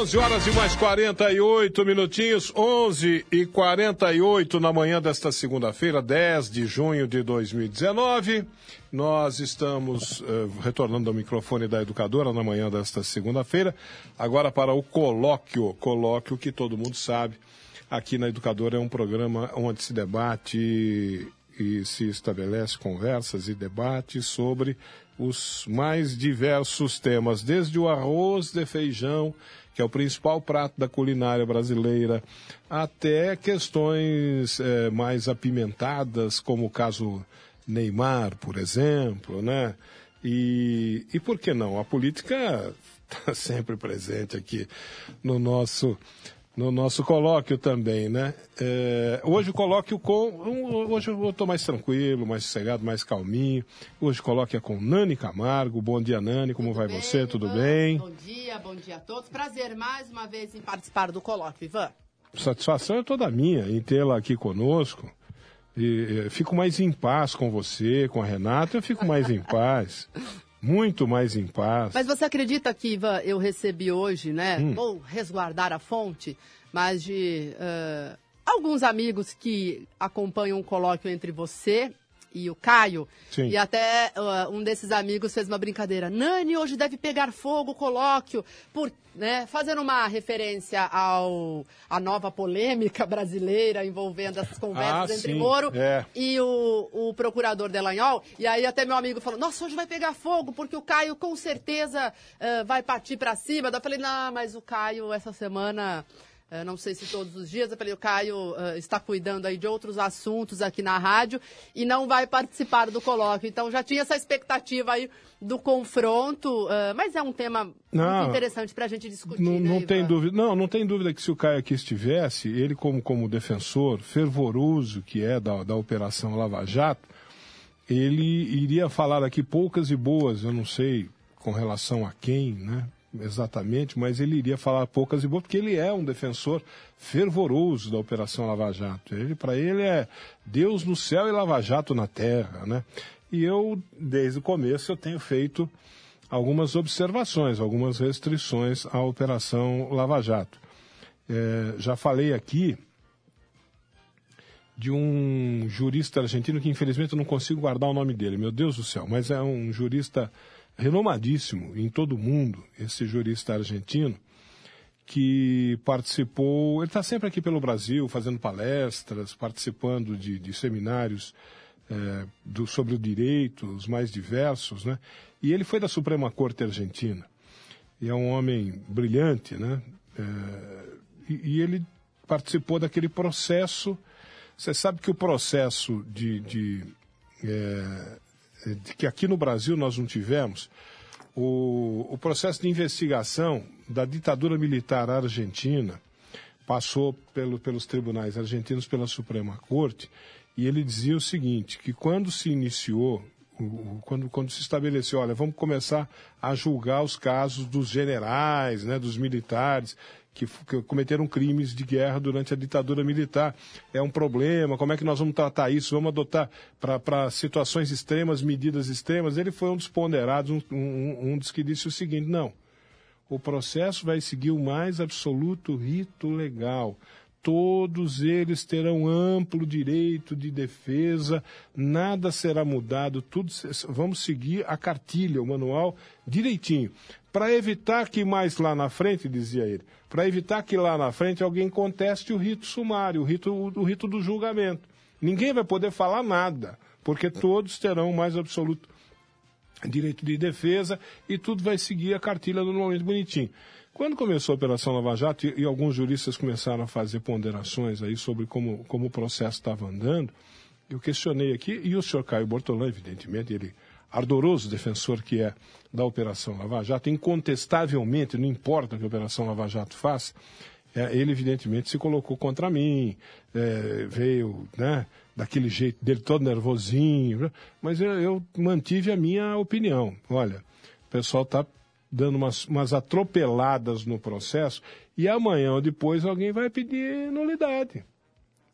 11 horas e mais 48 minutinhos, 11 e 48 na manhã desta segunda-feira, 10 de junho de 2019. Nós estamos uh, retornando ao microfone da educadora na manhã desta segunda-feira, agora para o colóquio, colóquio que todo mundo sabe. Aqui na Educadora é um programa onde se debate e se estabelece conversas e debates sobre os mais diversos temas, desde o arroz de feijão que é o principal prato da culinária brasileira, até questões é, mais apimentadas, como o caso Neymar, por exemplo, né? E, e por que não? A política está sempre presente aqui no nosso no nosso colóquio também, né? É, hoje o colóquio com. Hoje eu estou mais tranquilo, mais sossegado, mais calminho. Hoje o colóquio é com Nani Camargo. Bom dia, Nani. Como Tudo vai bem, você? Tudo Ivan? bem? Bom dia, bom dia a todos. Prazer mais uma vez em participar do colóquio, Ivan. Satisfação é toda minha em tê-la aqui conosco. E, fico mais em paz com você, com a Renata. Eu fico mais em paz. Muito mais em paz. Mas você acredita que, Ivan, eu recebi hoje, né? Hum. Vou resguardar a fonte, mas de eh, alguns amigos que acompanham o colóquio entre você e o Caio. Sim. E até eh, um desses amigos fez uma brincadeira. Nani, hoje deve pegar fogo o colóquio, por, né, fazendo uma referência ao a nova polêmica brasileira envolvendo essas conversas Ah, entre sim, Moro é. e o, o procurador Delanhol. E aí até meu amigo falou, nossa, hoje vai pegar fogo, porque o Caio com certeza eh, vai partir para cima. Daí eu falei, não, mas o Caio essa semana... eh, não sei se todos os dias, eu falei, o Caio eh, está cuidando aí de outros assuntos aqui na rádio e não vai participar do colóquio. Então já tinha essa expectativa aí do confronto, eh, mas é um tema Não, muito interessante para a gente discutir. Não, né, não tem Ivan? dúvida. Não, não tem dúvida que se o Caio aqui estivesse, ele como, como defensor fervoroso que é da, da Operação Lava Jato, ele iria falar aqui poucas e boas, eu não sei com relação a quem, né? Exatamente, mas ele iria falar poucas e boas, porque ele é um defensor fervoroso da Operação Lava Jato. Ele, para ele, é Deus no céu e Lava Jato na terra, né? E eu, desde o começo, eu tenho feito algumas observações, algumas restrições à Operação Lava Jato. É, já falei aqui de um jurista argentino que infelizmente eu não consigo guardar o nome dele, meu Deus do céu, mas é um jurista renomadíssimo em todo o mundo, esse jurista argentino, que participou, ele está sempre aqui pelo Brasil, fazendo palestras, participando de, de seminários eh, do- sobre o direito, os mais diversos, né? E ele foi da Suprema Corte Argentina. E é um homem brilhante, né? Eh, e, e ele participou daquele processo. Você sabe que o processo de, de, de que aqui no Brasil nós não tivemos, o, o processo de investigação da ditadura militar argentina passou pelo, pelos tribunais argentinos pela Suprema Corte e ele dizia o seguinte, que quando se iniciou, quando, quando se estabeleceu, olha, vamos começar a julgar os casos dos generais, né, dos militares, que, que cometeram crimes de guerra durante a ditadura militar. É um problema, como é que nós vamos tratar isso? Vamos adotar para situações extremas, medidas extremas? Ele foi um dos ponderados, um, um, um dos que disse o seguinte, não, O processo vai seguir o mais absoluto rito legal. Todos eles terão amplo direito de defesa, nada será mudado, tudo vamos seguir a cartilha, o manual direitinho, para evitar que mais lá na frente, dizia ele, para evitar que lá na frente alguém conteste o rito sumário, o rito, o rito do julgamento. Ninguém vai poder falar nada, porque todos terão o mais absoluto direito de defesa e tudo vai seguir a cartilha normalmente bonitinho. Quando começou a Operação Lava Jato, e, e, alguns juristas começaram a fazer ponderações aí sobre como, como o processo estava andando, eu questionei aqui, e o senhor Caio Bortolã, evidentemente, ele, ardoroso defensor que é da Operação Lava Jato, incontestavelmente, não importa o que a Operação Lava Jato faça, é, ele evidentemente se colocou contra mim, é, veio né, daquele jeito dele todo nervosinho, né, mas eu, eu mantive a minha opinião. Olha, o pessoal está dando umas, umas atropeladas no processo e amanhã ou depois alguém vai pedir nulidade.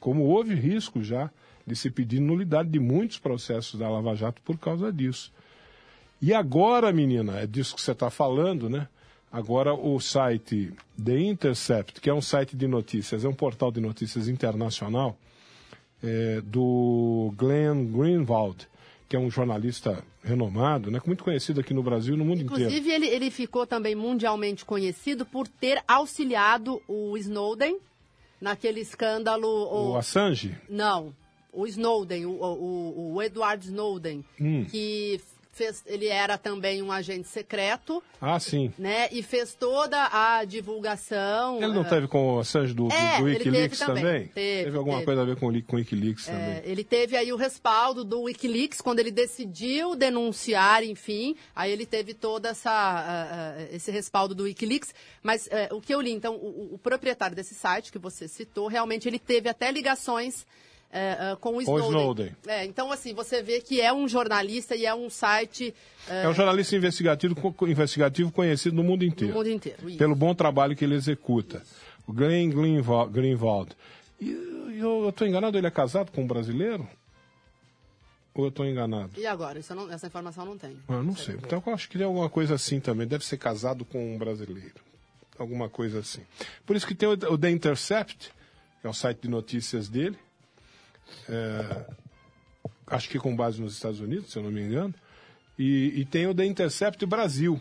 Como houve risco já de se pedir nulidade de muitos processos da Lava Jato por causa disso. E agora, menina, é disso que você está falando, né? Agora o site The Intercept, que é um site de notícias, é um portal de notícias internacional, é, do Glenn Greenwald, que é um jornalista renomado, né, muito conhecido aqui no Brasil e no mundo Inclusive, inteiro. Inclusive, ele, ele ficou também mundialmente conhecido por ter auxiliado o Snowden naquele escândalo... O, o Assange? Não, o Snowden, o, o, o Edward Snowden, hum. que fez, ele era também um agente secreto. Ah, sim. Né? E fez toda a divulgação. Ele não uh... teve com o Assange do, é, do Wikileaks também? também? Teve, teve alguma teve. coisa a ver com, com o Wikileaks é, também? Ele teve aí o respaldo do Wikileaks quando ele decidiu denunciar, enfim. Aí ele teve toda essa uh, uh, esse respaldo do Wikileaks. Mas o que eu li, então, o, o proprietário desse site que você citou, realmente ele teve até ligações é, uh, com o Snowden. O Snowden. É, então, assim, você vê que é um jornalista e é um site... Uh... É um jornalista investigativo, investigativo conhecido no mundo inteiro. No mundo inteiro, isso. Pelo bom trabalho que ele executa. O Glenn Greenwald. E eu estou enganado, ele é casado com um brasileiro? Ou eu estou enganado? E agora? Não, essa informação não tem. Ah, não sei. Então eu acho que ele é alguma coisa assim também. Deve ser casado com um brasileiro. Alguma coisa assim. Por isso que tem o, o The Intercept, que é o site de notícias dele é, acho que com base nos Estados Unidos, se eu não me engano, e, e tem o The Intercept Brasil,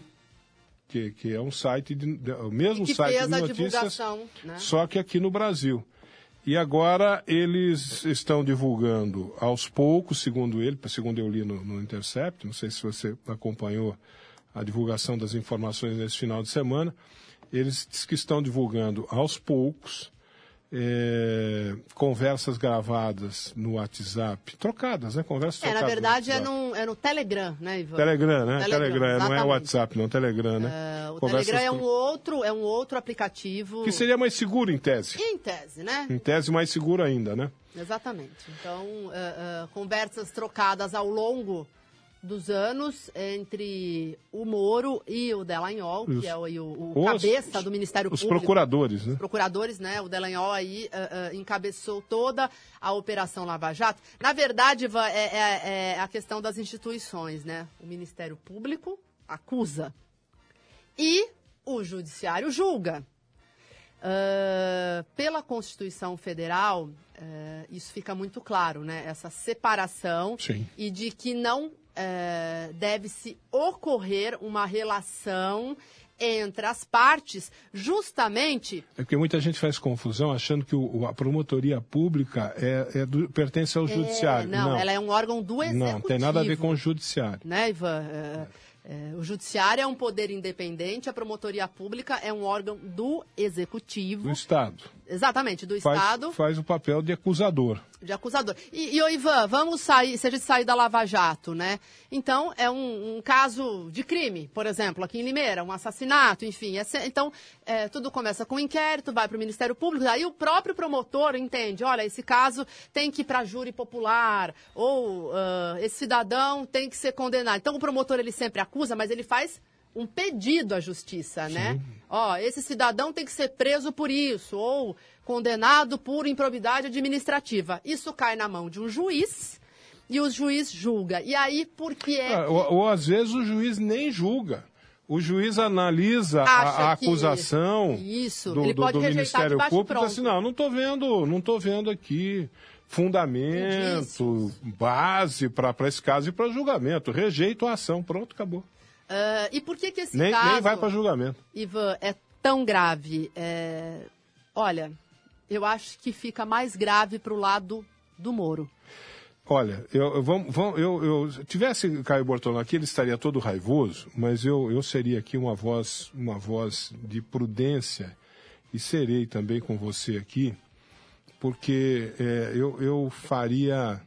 que, que é um site, de, de, o mesmo que site fez de a notícias, né? só que aqui no Brasil. E agora eles estão divulgando aos poucos, segundo ele, segundo eu li no, no Intercept, não sei se você acompanhou a divulgação das informações nesse final de semana, eles que estão divulgando aos poucos é, conversas gravadas no WhatsApp, trocadas, né? Conversas é, trocadas. na verdade no é, no, é no Telegram, né, Ivan? Telegram, né? Telegram, Telegram não é WhatsApp, não, Telegram, né? Uh, o Conversas Telegram é um, outro, é um outro aplicativo. Que seria mais seguro em tese. Em tese, né? Em tese, mais seguro ainda, né? Exatamente. Então, uh, uh, conversas trocadas ao longo dos anos entre o Moro e o Delanhol, Isso. que é o, o, o cabeça do Ministério os Público. Os procuradores, né? Os procuradores, né? O Delanhol aí uh, uh, encabeçou toda a Operação Lava Jato. Na verdade, Ivan, é, é, é, a questão das instituições, né? O Ministério Público acusa e o Judiciário julga. Uh, pela Constituição Federal, isso fica muito claro, né? Essa separação Sim. e de que não é, deve-se ocorrer uma relação entre as partes, justamente. É porque muita gente faz confusão achando que o, a promotoria pública é, é do, pertence ao é, judiciário. Não, não, ela é um órgão do executivo. Não, tem nada a ver com o judiciário. Né, Ivan? É, o judiciário é um poder independente, a promotoria pública é um órgão do executivo. Do Estado. Exatamente, do faz, Estado. Faz o papel de acusador. De acusador. E, e Ivan, vamos sair, se a gente sair da Lava Jato, né? Então, é um, um caso de crime, por exemplo, aqui em Limeira, um assassinato, enfim. É, então, é, tudo começa com um inquérito, vai para o Ministério Público, aí o próprio promotor entende, olha, esse caso tem que ir para júri popular, ou uh, esse cidadão tem que ser condenado. Então, o promotor, ele sempre acusa, mas ele faz um pedido à justiça, né? Sim. né? Ó, esse cidadão tem que ser preso por isso, ou condenado por improbidade administrativa. Isso cai na mão de um juiz e o juiz julga. E aí, por que é. Ah, ou, ou, às vezes o juiz nem julga. O juiz analisa a, a acusação Isso, do, ele do- pode do rejeitar Ministério Público e diz assim, não, não estou vendo, não tô vendo aqui fundamento, base para esse caso e para julgamento. Rejeito a ação, pronto, acabou. Ah, e por que que esse Nem, caso, nem vai para julgamento. Ivan, é tão grave? É, Olha, eu acho que fica mais grave para o lado do Moro. Olha, eu, eu, vamos, vamos- eu, eu- se tivesse Caio Bortolão aqui, ele estaria todo raivoso, mas eu, eu seria aqui uma voz, uma voz de prudência e serei também com você aqui, porque é, eu, eu faria,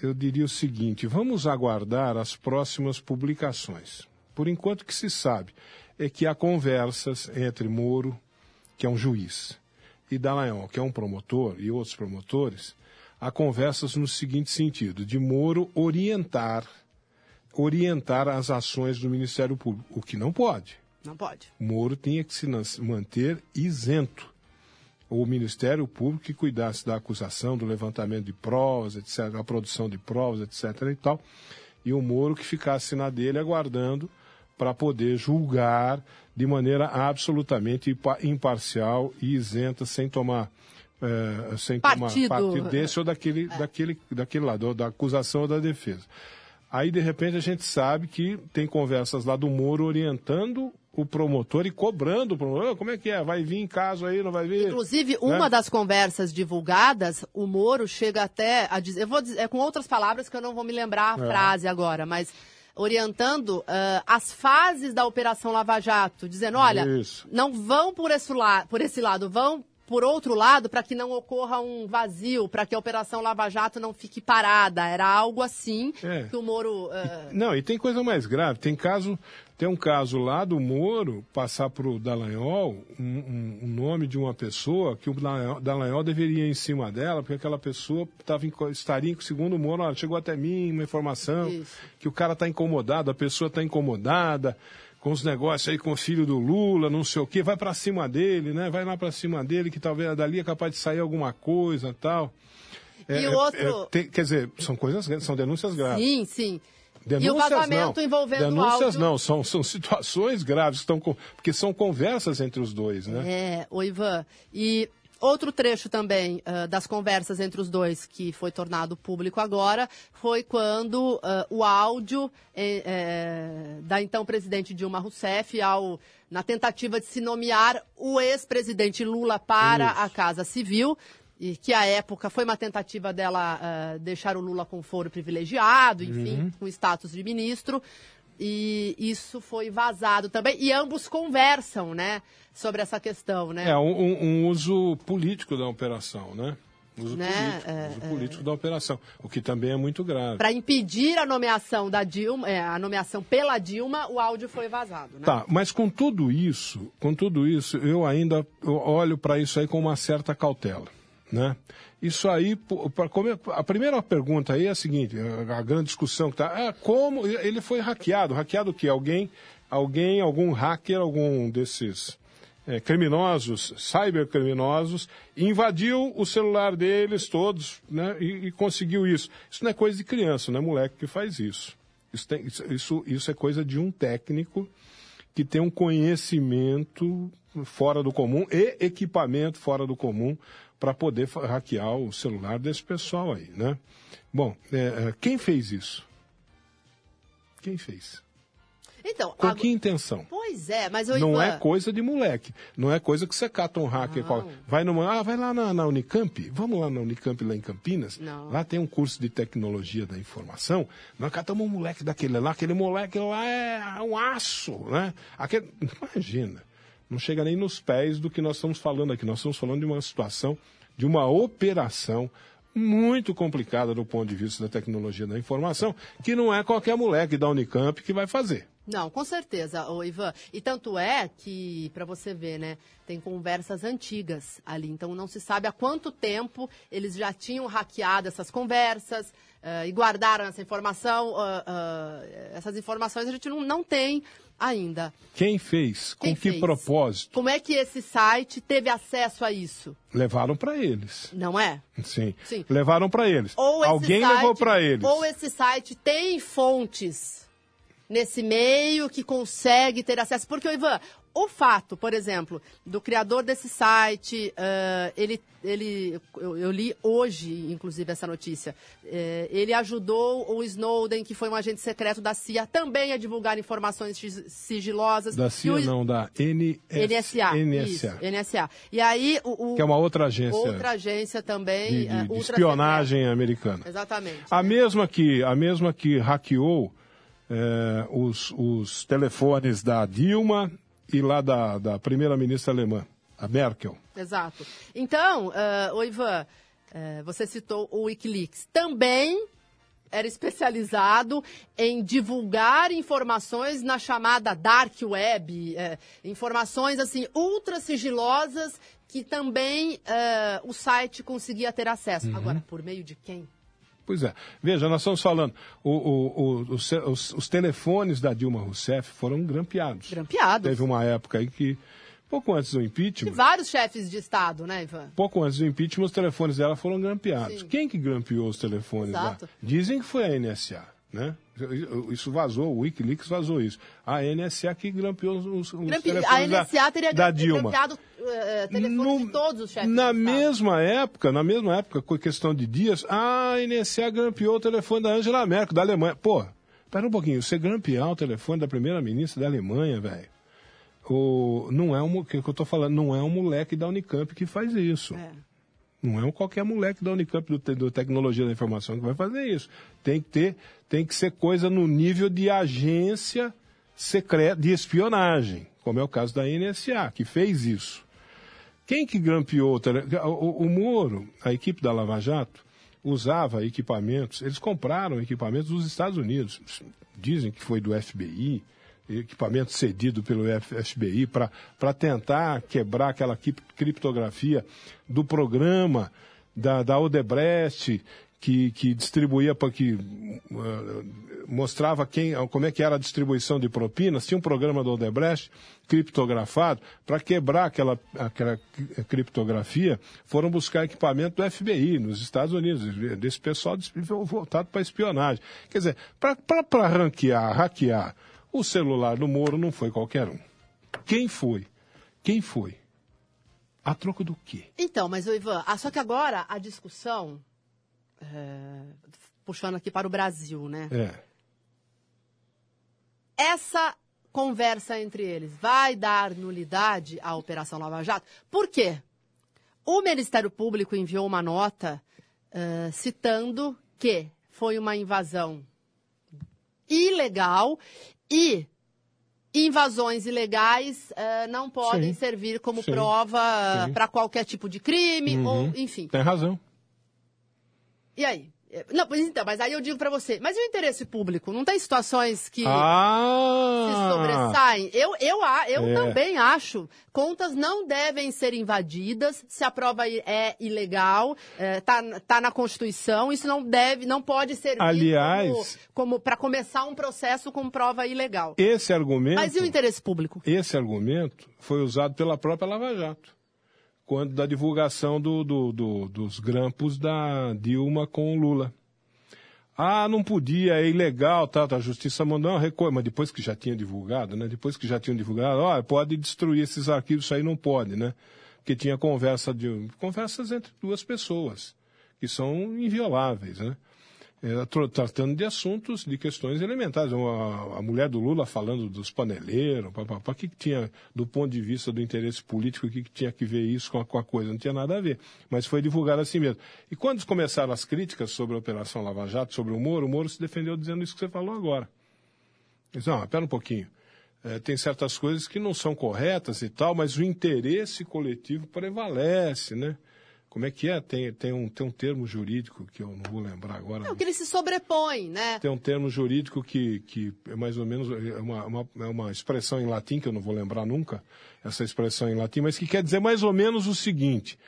eu diria o seguinte: vamos aguardar as próximas publicações. Por enquanto, o que se sabe é que há conversas entre Moro, que é um juiz, e Dallagnol, que é um promotor, e outros promotores, há conversas no seguinte sentido, de Moro orientar, orientar as ações do Ministério Público, o que não pode. Não pode. Moro tinha que se manter isento. O Ministério Público que cuidasse da acusação, do levantamento de provas, etc., a produção de provas, etc. e tal. E o Moro que ficasse na dele aguardando para poder julgar de maneira absolutamente impa- imparcial e isenta, sem tomar, eh, sem Partido. tomar partido desse ou daquele, daquele, daquele lado, ou da acusação ou da defesa. Aí, de repente, a gente sabe que tem conversas lá do Moro orientando o promotor e cobrando o promotor. "Ah, Como é que é? Vai vir em caso aí, não vai vir? Inclusive, uma Né? das conversas divulgadas, o Moro chega até a dizer, eu vou dizer, é com outras palavras que eu não vou me lembrar a É. frase agora, mas orientando ah, as fases da Operação Lava Jato, dizendo, olha, Isso. não vão por esse, la por esse lado, vão por outro lado para que não ocorra um vazio, para que a Operação Lava Jato não fique parada. Era algo assim É. que o Moro... ah, Não, e tem coisa mais grave. Tem caso, tem um caso lá do Moro passar para o Dallagnol um, um- um nome de uma pessoa que o Dallagnol, deveria ir em cima dela, porque aquela pessoa tava, inco- estaria, segundo o Moro, chegou até mim uma informação Isso. que o cara está incomodado, a pessoa está incomodada com os negócios aí com o filho do Lula, não sei o quê, vai para cima dele, né? Vai lá para cima dele, que talvez dali é capaz de sair alguma coisa tal. E o outro- tem- quer dizer, são coisas, são denúncias graves. sim, sim. Denúncias, e o vazamento não. envolvendo Denúncias áudio... não, são, são situações graves, estão com, porque são conversas entre os dois, né? É, o Ivan. E outro trecho também ah, das conversas entre os dois que foi tornado público agora foi quando ah, o áudio eh, eh, da então presidente Dilma Rousseff ao na tentativa de se nomear o ex-presidente Lula para Isso. a Casa Civil e que à época foi uma tentativa dela ah, deixar o Lula com foro privilegiado, enfim, Uhum. com status de ministro. E isso foi vazado também. E ambos conversam, né, sobre essa questão, né? É um, um- uso político da operação, né? Uso Né? político, É, uso político da operação, o que também é muito grave. Para impedir a nomeação da Dilma, é, a nomeação pela Dilma, o áudio foi vazado, né? Tá, mas com tudo isso, com tudo isso, eu ainda olho para isso aí com uma certa cautela, né? Isso aí, pra come- a primeira pergunta aí é a seguinte, a, a grande discussão que tá, é como ele foi hackeado, hackeado o quê? Alguém, alguém, algum hacker, algum desses é, criminosos, cybercriminosos, invadiu o celular deles todos, né? E, e conseguiu isso. Isso não é coisa de criança, não é moleque que faz isso. Isso, tem- isso, isso é coisa de um técnico que tem um conhecimento fora do comum e equipamento fora do comum para poder hackear o celular desse pessoal aí, né? Bom, é, é, quem fez isso? Quem fez? Então, Com ago- que intenção? pois é, mas eu Não Ivan, é coisa de moleque. Não é coisa que você cata um hacker. qual- Vai numa. Ah, vai lá na, na Unicamp. Vamos lá na Unicamp, lá em Campinas. Não. Lá tem um curso de tecnologia da informação. Nós catamos um moleque daquele lá. Aquele moleque lá é um aço, né? Aquele... Imagina. Não chega nem nos pés do que nós estamos falando aqui. Nós estamos falando de uma situação, de uma operação muito complicada do ponto de vista da tecnologia da informação, que não é qualquer moleque da Unicamp que vai fazer. Não, com certeza, ô Ivan. E tanto é que, para você ver, né, tem conversas antigas ali. Então não se sabe há quanto tempo eles já tinham hackeado essas conversas eh, e guardaram essa informação. ah, ah, essas informações a gente não, não tem ainda. Quem fez? Com Quem que fez? propósito? Como é que esse site teve acesso a isso? Levaram para eles. Não é? Sim. Sim. Levaram para eles. Ou Alguém site- levou para eles. Ou esse site tem fontes nesse meio, que consegue ter acesso. Porque, Ivan, o fato, por exemplo, do criador desse site, uh, ele, ele eu, eu, li hoje, inclusive, essa notícia. Uh, ele ajudou o Snowden, que foi um agente secreto da CIA, também a divulgar informações sigilosas. Da CIA, o, não, da NS, NSA. NSA. Isso, NSA. E aí, o, o, que é uma outra agência. Outra agência também. De, de, uh, de espionagem secreta. americana. Exatamente. A mesma que, a mesma que hackeou os, os telefones da Dilma e lá da, da primeira-ministra alemã, a Merkel. Exato. Então, uh, Ivan, uh, você citou o Wikileaks. Também era especializado em divulgar informações na chamada dark web, uh, informações assim ultra sigilosas que também uh, o site conseguia ter acesso. Uhum. Agora, por meio de quem? Pois é. Veja, nós estamos falando, o, o, o, os, os, os, telefones da Dilma Rousseff foram grampeados. Grampeados. Teve uma época aí que, pouco antes do impeachment... E vários chefes de Estado, né, Ivan? Pouco antes do impeachment, os telefones dela foram grampeados. Sim. Quem que grampeou os telefones Exato. lá? Dizem que foi a NSA, né? Isso vazou, o Wikileaks vazou isso. A NSA que grampeou os, os Grampe... telefones A NSA da, teria da Dilma. grampeado uh, telefones no, de todos os chefes Na mesma época, na mesma época, com questão de dias, a NSA grampeou o telefone da Angela Merkel, da Alemanha. Pô, espera um pouquinho, você grampear o telefone da primeira-ministra da Alemanha, velho. O, não é um, que eu tô falando, não é um moleque da Unicamp que faz isso. É. Não é qualquer moleque da Unicamp do, do, Tecnologia da Informação que vai fazer isso. Tem que ter, tem que ser coisa no nível de agência secreta de espionagem, como é o caso da NSA, que fez isso. Quem que grampeou o, o, o Moro, a equipe da Lava Jato, usava equipamentos, eles compraram equipamentos dos Estados Unidos. Dizem que foi do FBI, equipamento cedido pelo FBI para tentar quebrar aquela criptografia do programa da, da Odebrecht, que, que distribuía para que uh, mostrava quem, como é que era a distribuição de propinas, tinha um programa do Odebrecht criptografado. Para quebrar aquela, aquela criptografia, foram buscar equipamento do FBI nos Estados Unidos, desse pessoal voltado para espionagem. Quer dizer, para ranquear, hackear o celular do Moro não foi qualquer um. Quem foi? Quem foi? A troco do quê? Então, mas, Ivan, ah, só que agora a discussão, é, puxando aqui para o Brasil, né? É. Essa conversa entre eles vai dar nulidade à Operação Lava Jato? Por quê? O Ministério Público enviou uma nota uh, citando que foi uma invasão ilegal e invasões ilegais uh, não podem sim, servir como sim, prova para qualquer tipo de crime uhum. ou enfim. Tem razão. E aí? É, não, pois então, mas aí eu digo para você, mas e o interesse público? Não tem situações que ah, se sobressaem? Eu, eu, eu é. também acho. Contas não devem ser invadidas se a prova é ilegal, é, tá, tá na Constituição, isso não deve, não pode ser Aliás, como, como para começar um processo com prova ilegal. Esse argumento. Mas e o interesse público? Esse argumento foi usado pela própria Lava Jato quando da divulgação do, do, do, dos grampos da Dilma com o Lula. Ah, não podia, é ilegal, tá, tá a justiça mandou uma recolha, mas depois que já tinha divulgado, né? Depois que já tinham divulgado, ó, pode destruir esses arquivos, isso aí não pode, né? Porque tinha conversa de conversas entre duas pessoas que são invioláveis, né? É, tratando de assuntos, de questões elementares. A, a mulher do Lula falando dos paneleiros, o que, que tinha, do ponto de vista do interesse político, o que, que tinha que ver isso com a, com a, coisa? Não tinha nada a ver. Mas foi divulgado assim mesmo. E quando começaram as críticas sobre a Operação Lava Jato, sobre o Moro, o Moro se defendeu dizendo isso que você falou agora. Ele disse, não, espera um pouquinho. É, tem certas coisas que não são corretas e tal, mas o interesse coletivo prevalece, né? Como é que é? Tem, tem, um, tem um termo jurídico que eu não vou lembrar agora. Não, que ele se sobrepõe, né? Tem um termo jurídico que, que é mais ou menos é uma, uma, é uma expressão em latim, que eu não vou lembrar nunca, essa expressão em latim, mas que quer dizer mais ou menos o seguinte: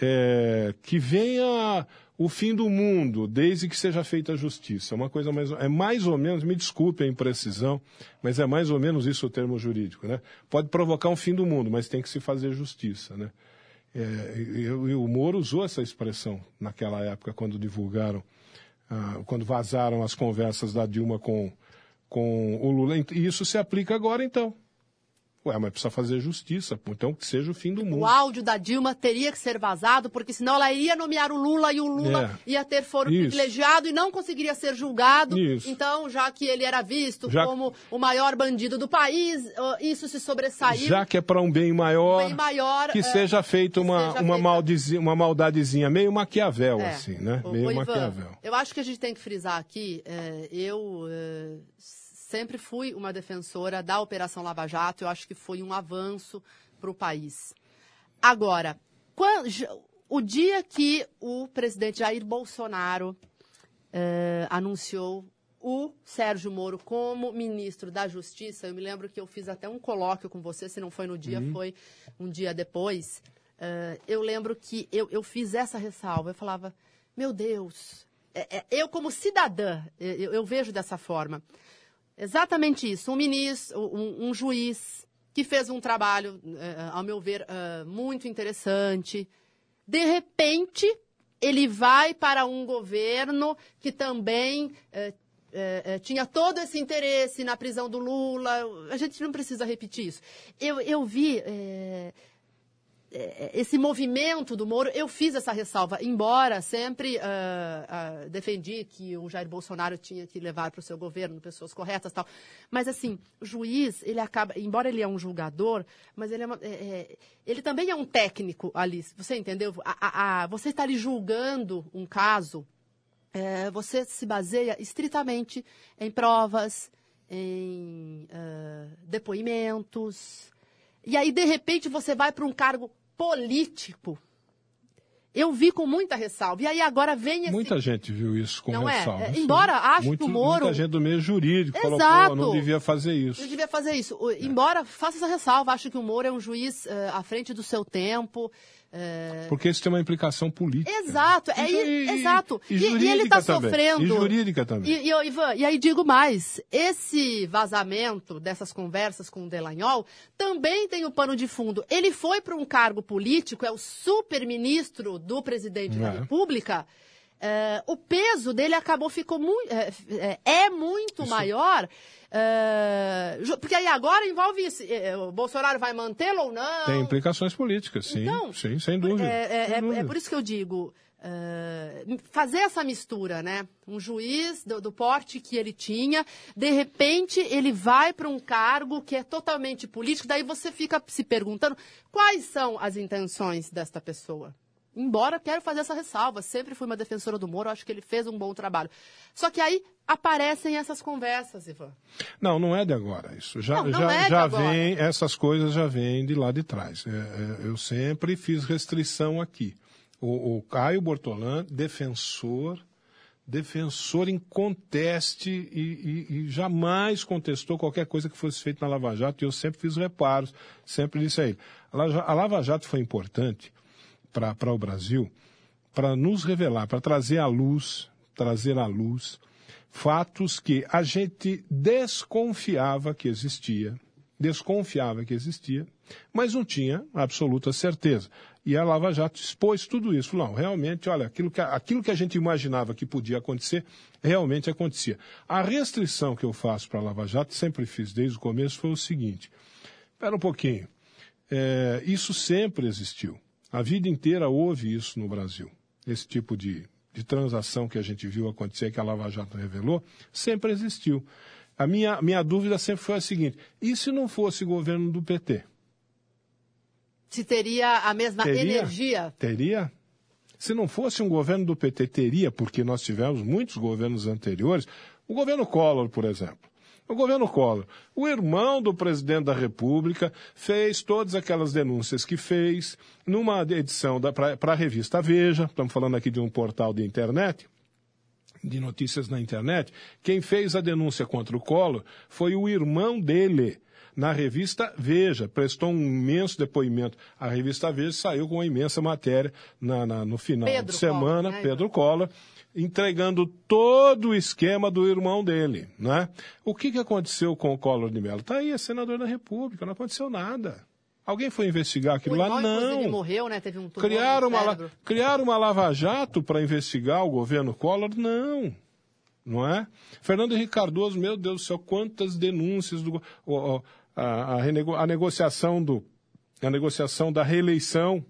é, que venha o fim do mundo, desde que seja feita a justiça. É uma coisa mais, é mais ou menos, me desculpe a imprecisão, mas é mais ou menos isso o termo jurídico, né? Pode provocar um fim do mundo, mas tem que se fazer justiça, né? É, e, o Moro usou essa expressão naquela época, quando divulgaram, ah, quando vazaram as conversas da Dilma com, com o Lula. E isso se aplica agora, então. Ué, mas precisa fazer justiça, então que seja o fim do mundo. O áudio da Dilma teria que ser vazado, porque senão ela iria nomear o Lula e o Lula é. ia ter foro Isso. privilegiado e não conseguiria ser julgado. Isso. Então, já que ele era visto já... como o maior bandido do país, isso se sobressaiu. Já que é para um bem maior, um bem maior que é, seja feita uma, seja uma, maldizinha, uma maldadezinha, meio Maquiavel, é. assim, né? O, meio o Maquiavel. eu acho que a gente tem que frisar aqui, é, eu é, sempre fui uma defensora da Operação Lava Jato, eu acho que foi um avanço para o país. Agora, quando, o dia que o presidente Jair Bolsonaro eh, anunciou o Sérgio Moro como ministro da Justiça, eu me lembro que eu fiz até um colóquio com você, se não foi no dia, uhum. foi um dia depois. Uh, eu lembro que eu, eu fiz essa ressalva, eu falava, meu Deus, é, é, eu como cidadã, eu vejo dessa forma. Exatamente isso. Um ministro, um, um juiz que fez um trabalho, uh, ao meu ver, uh, muito interessante. De repente, ele vai para um governo que também uh, tinha todo esse interesse na prisão do Lula. A gente não precisa repetir isso. Eu, eu vi esse movimento do Moro, eu fiz essa ressalva, embora sempre uh, uh, defendi que o Jair Bolsonaro tinha que levar para o seu governo pessoas corretas tal. Mas, assim, o juiz, ele acaba, embora ele é um julgador, mas ele, é, uma, é, é ele também é um técnico ali. Você entendeu? A, a, você está ali julgando um caso, é, você se baseia estritamente em provas, em uh, depoimentos. E aí, de repente, você vai para um cargo político. Eu vi com muita ressalva. E aí agora vem esse... Muita gente viu isso com não é? ressalva. É? Embora acho Muito, que o Moro... Muita gente do meio jurídico Exato. falou, não devia fazer isso. Não devia fazer isso. É. Embora faça essa ressalva, acho que o Moro é um juiz uh, à frente do seu tempo. É... Porque isso tem uma implicação política. Exato, é, e, exato. E, e, e ele está sofrendo. E jurídica também. E, e, Ivan, e aí digo mais: esse vazamento dessas conversas com o Delanhol também tem o um pano de fundo. Ele foi para um cargo político, é o super-ministro do presidente é. da República. É, o peso dele acabou ficou muito é, é, é muito Isso. maior Uh, porque aí agora envolve isso. O Bolsonaro vai mantê-lo ou não? Tem implicações políticas, sim. Então, sim, sem dúvida. É, é, sem dúvida. é por isso que eu digo. Uh, fazer essa mistura, né? Um juiz do, do, porte que ele tinha, de repente ele vai para um cargo que é totalmente político, daí você fica se perguntando quais são as intenções desta pessoa. Embora quero fazer essa ressalva, sempre fui uma defensora do Moro, acho que ele fez um bom trabalho. Só que aí aparecem essas conversas, Ivan. Não, não é de agora isso. Já, não, não já, é já vem, essas coisas já vêm de lá de trás. É, é, eu sempre fiz restrição aqui. O, o Caio Bortolan, defensor, defensor inconteste e, e, e jamais contestou qualquer coisa que fosse feita na Lava Jato, e eu sempre fiz reparos, sempre disse a ele. A Lava Jato foi importante para o Brasil para nos revelar, para trazer à luz, trazer à luz fatos que a gente desconfiava que existia, desconfiava que existia, mas não tinha absoluta certeza. E a Lava Jato expôs tudo isso. Não, realmente, olha, aquilo que, aquilo que a gente imaginava que podia acontecer, realmente acontecia. A restrição que eu faço para a Lava Jato, sempre fiz desde o começo, foi o seguinte: espera um pouquinho, é, isso sempre existiu. A vida inteira houve isso no Brasil. Esse tipo de, de transação que a gente viu acontecer, que a Lava Jato revelou, sempre existiu. A minha, minha dúvida sempre foi a seguinte: e se não fosse governo do PT? Se teria a mesma teria, energia? Teria. Se não fosse um governo do PT, teria, porque nós tivemos muitos governos anteriores. O governo Collor, por exemplo. O governo Collor, o irmão do presidente da República, fez todas aquelas denúncias que fez numa edição para a revista Veja, estamos falando aqui de um portal de internet, de notícias na internet. Quem fez a denúncia contra o Collor foi o irmão dele, na revista Veja, prestou um imenso depoimento. A revista Veja saiu com uma imensa matéria na, na no final Pedro de semana, Collor, né? Pedro Collor, entregando todo o esquema do irmão dele, né? O que, que aconteceu com o Collor de Mello? Está aí, é senador da República, não aconteceu nada. Alguém foi investigar aquilo o lá? Não. Ele morreu, né? Teve um criaram uma, criaram uma lava-jato para investigar o governo Collor? Não. não é? Fernando Henrique Cardoso, meu Deus do céu, quantas denúncias do a, a, renego, a negociação do a negociação da reeleição,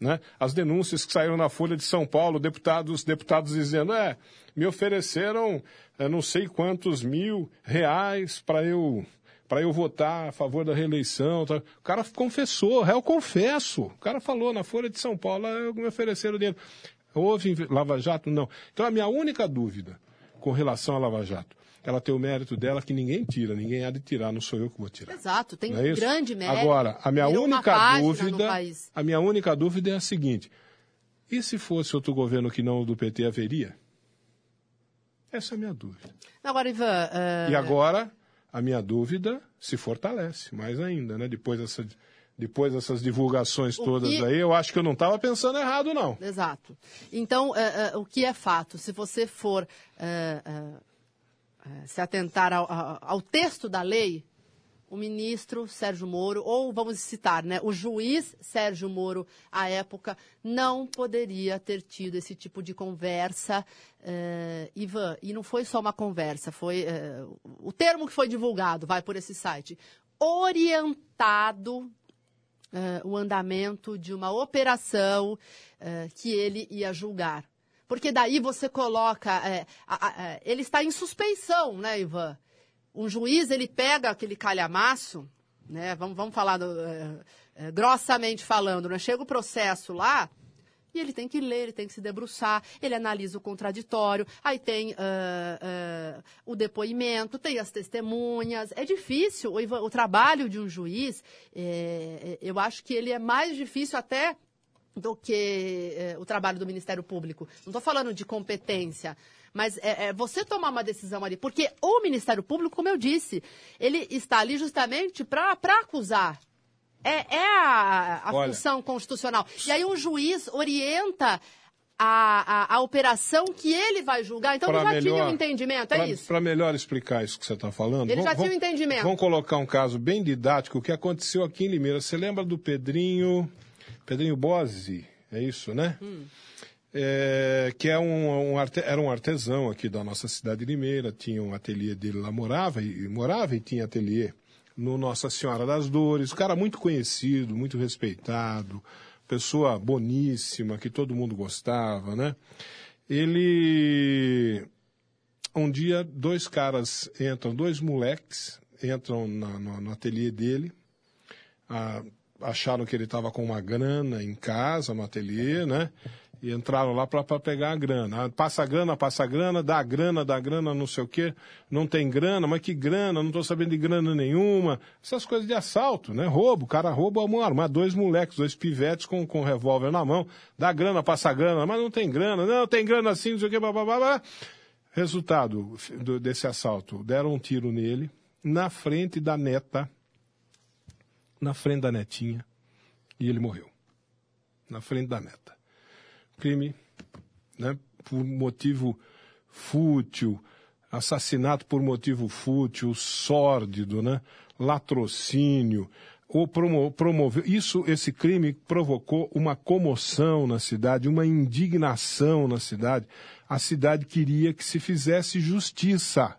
né? As denúncias que saíram na Folha de São Paulo, deputados, deputados dizendo, é, me ofereceram é, não sei quantos mil reais para eu para eu votar a favor da reeleição. Tá? O cara confessou, réu confesso. O cara falou na Folha de São Paulo, ah, me ofereceram dinheiro. Houve Lava Jato? Não. Então a minha única dúvida com relação à Lava Jato, ela tem o mérito dela que ninguém tira, ninguém há de tirar, não sou eu que vou tirar. Exato, tem é um grande mérito. Agora, a minha única dúvida, a minha única dúvida é a seguinte: e se fosse outro governo que não o do PT haveria? Essa é a minha dúvida. Agora, Ivan. Uh... E agora, a minha dúvida se fortalece mais ainda, né? Depois dessa, depois dessas divulgações todas que... aí, eu acho que eu não estava pensando errado, não. Exato. Então, uh, uh, o que é fato? Se você for uh, se atentar ao, ao, texto da lei, o ministro Sérgio Moro, ou vamos citar, né, o juiz Sérgio Moro, à época, não poderia ter tido esse tipo de conversa, uh, Ivan, e não foi só uma conversa, foi uh, o termo que foi divulgado, vai por esse site, orientado uh, o andamento de uma operação que ele ia julgar. Porque daí você coloca, a, a, ele está em suspeição, né, Ivan? um juiz ele pega aquele calhamaço, né? Vamos, vamos falar do, é, é, grossamente falando, né? Chega o processo lá e ele tem que ler, ele tem que se debruçar, ele analisa o contraditório, aí tem uh, uh, o depoimento, tem as testemunhas. É difícil o, o trabalho de um juiz. É, eu acho que ele é mais difícil até do que o trabalho do Ministério Público. Não estou falando de competência, mas é, é, você tomar uma decisão ali, porque o Ministério Público, como eu disse, ele está ali justamente para acusar. É, é a, a função constitucional. E aí um juiz orienta a, a, a, operação que ele vai julgar. Então ele já melhor, tinha um entendimento, é isso? Para melhor explicar isso que você está falando. Ele vamos, já tinha um entendimento. Vamos colocar um caso bem didático que aconteceu aqui em Limeira. Você lembra do Pedrinho, Pedrinho Bose? É isso, né? Hum é, que é um, um era um artesão aqui da nossa cidade de Limeira, tinha um ateliê dele lá, morava e, morava e tinha ateliê no Nossa Senhora das Dores, cara muito conhecido, muito respeitado, pessoa boníssima, que todo mundo gostava, né? Ele. Um dia, dois caras entram, dois moleques entram na, no, no ateliê dele, ah, acharam que ele estava com uma grana em casa, no ateliê, né? E entraram lá para pegar a grana. Ah, passa a grana, passa a grana, dá a grana, dá a grana, não sei o quê. Não tem grana, mas que grana? Não estou sabendo de grana nenhuma. Essas coisas de assalto, né? Roubo. O cara rouba a mão armada. Dois moleques, dois pivetes com, com revólver na mão. Dá grana, passa a grana, mas não tem grana. Não, tem grana assim, não sei o quê, blá, blá, blá. Resultado do, desse assalto. Deram um tiro nele, na frente da neta, na frente da netinha, e ele morreu. Na frente da neta crime né, por motivo fútil, assassinato por motivo fútil, sórdido, né, latrocínio, ou promo promoveu. Isso, esse crime provocou uma comoção na cidade, uma indignação na cidade. A cidade queria que se fizesse justiça.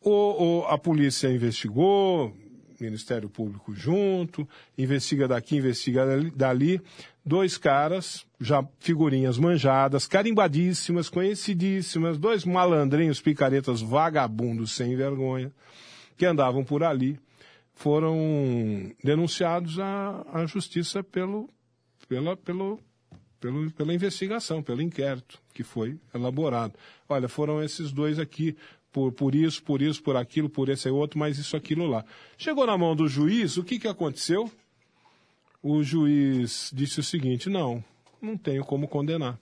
Ou, ou a polícia investigou, Ministério Público junto, investiga daqui, investiga dali. Dois caras, já figurinhas manjadas, carimbadíssimas, conhecidíssimas, dois malandrinhos, picaretas vagabundos sem vergonha, que andavam por ali, foram denunciados à, à justiça pelo, pela, pelo, pelo, pela investigação, pelo inquérito que foi elaborado. Olha, foram esses dois aqui, por, por isso, por isso, por aquilo, por esse e outro, mas isso, aquilo lá. Chegou na mão do juiz, o que, que aconteceu? O juiz disse o seguinte: não, não tenho como condenar.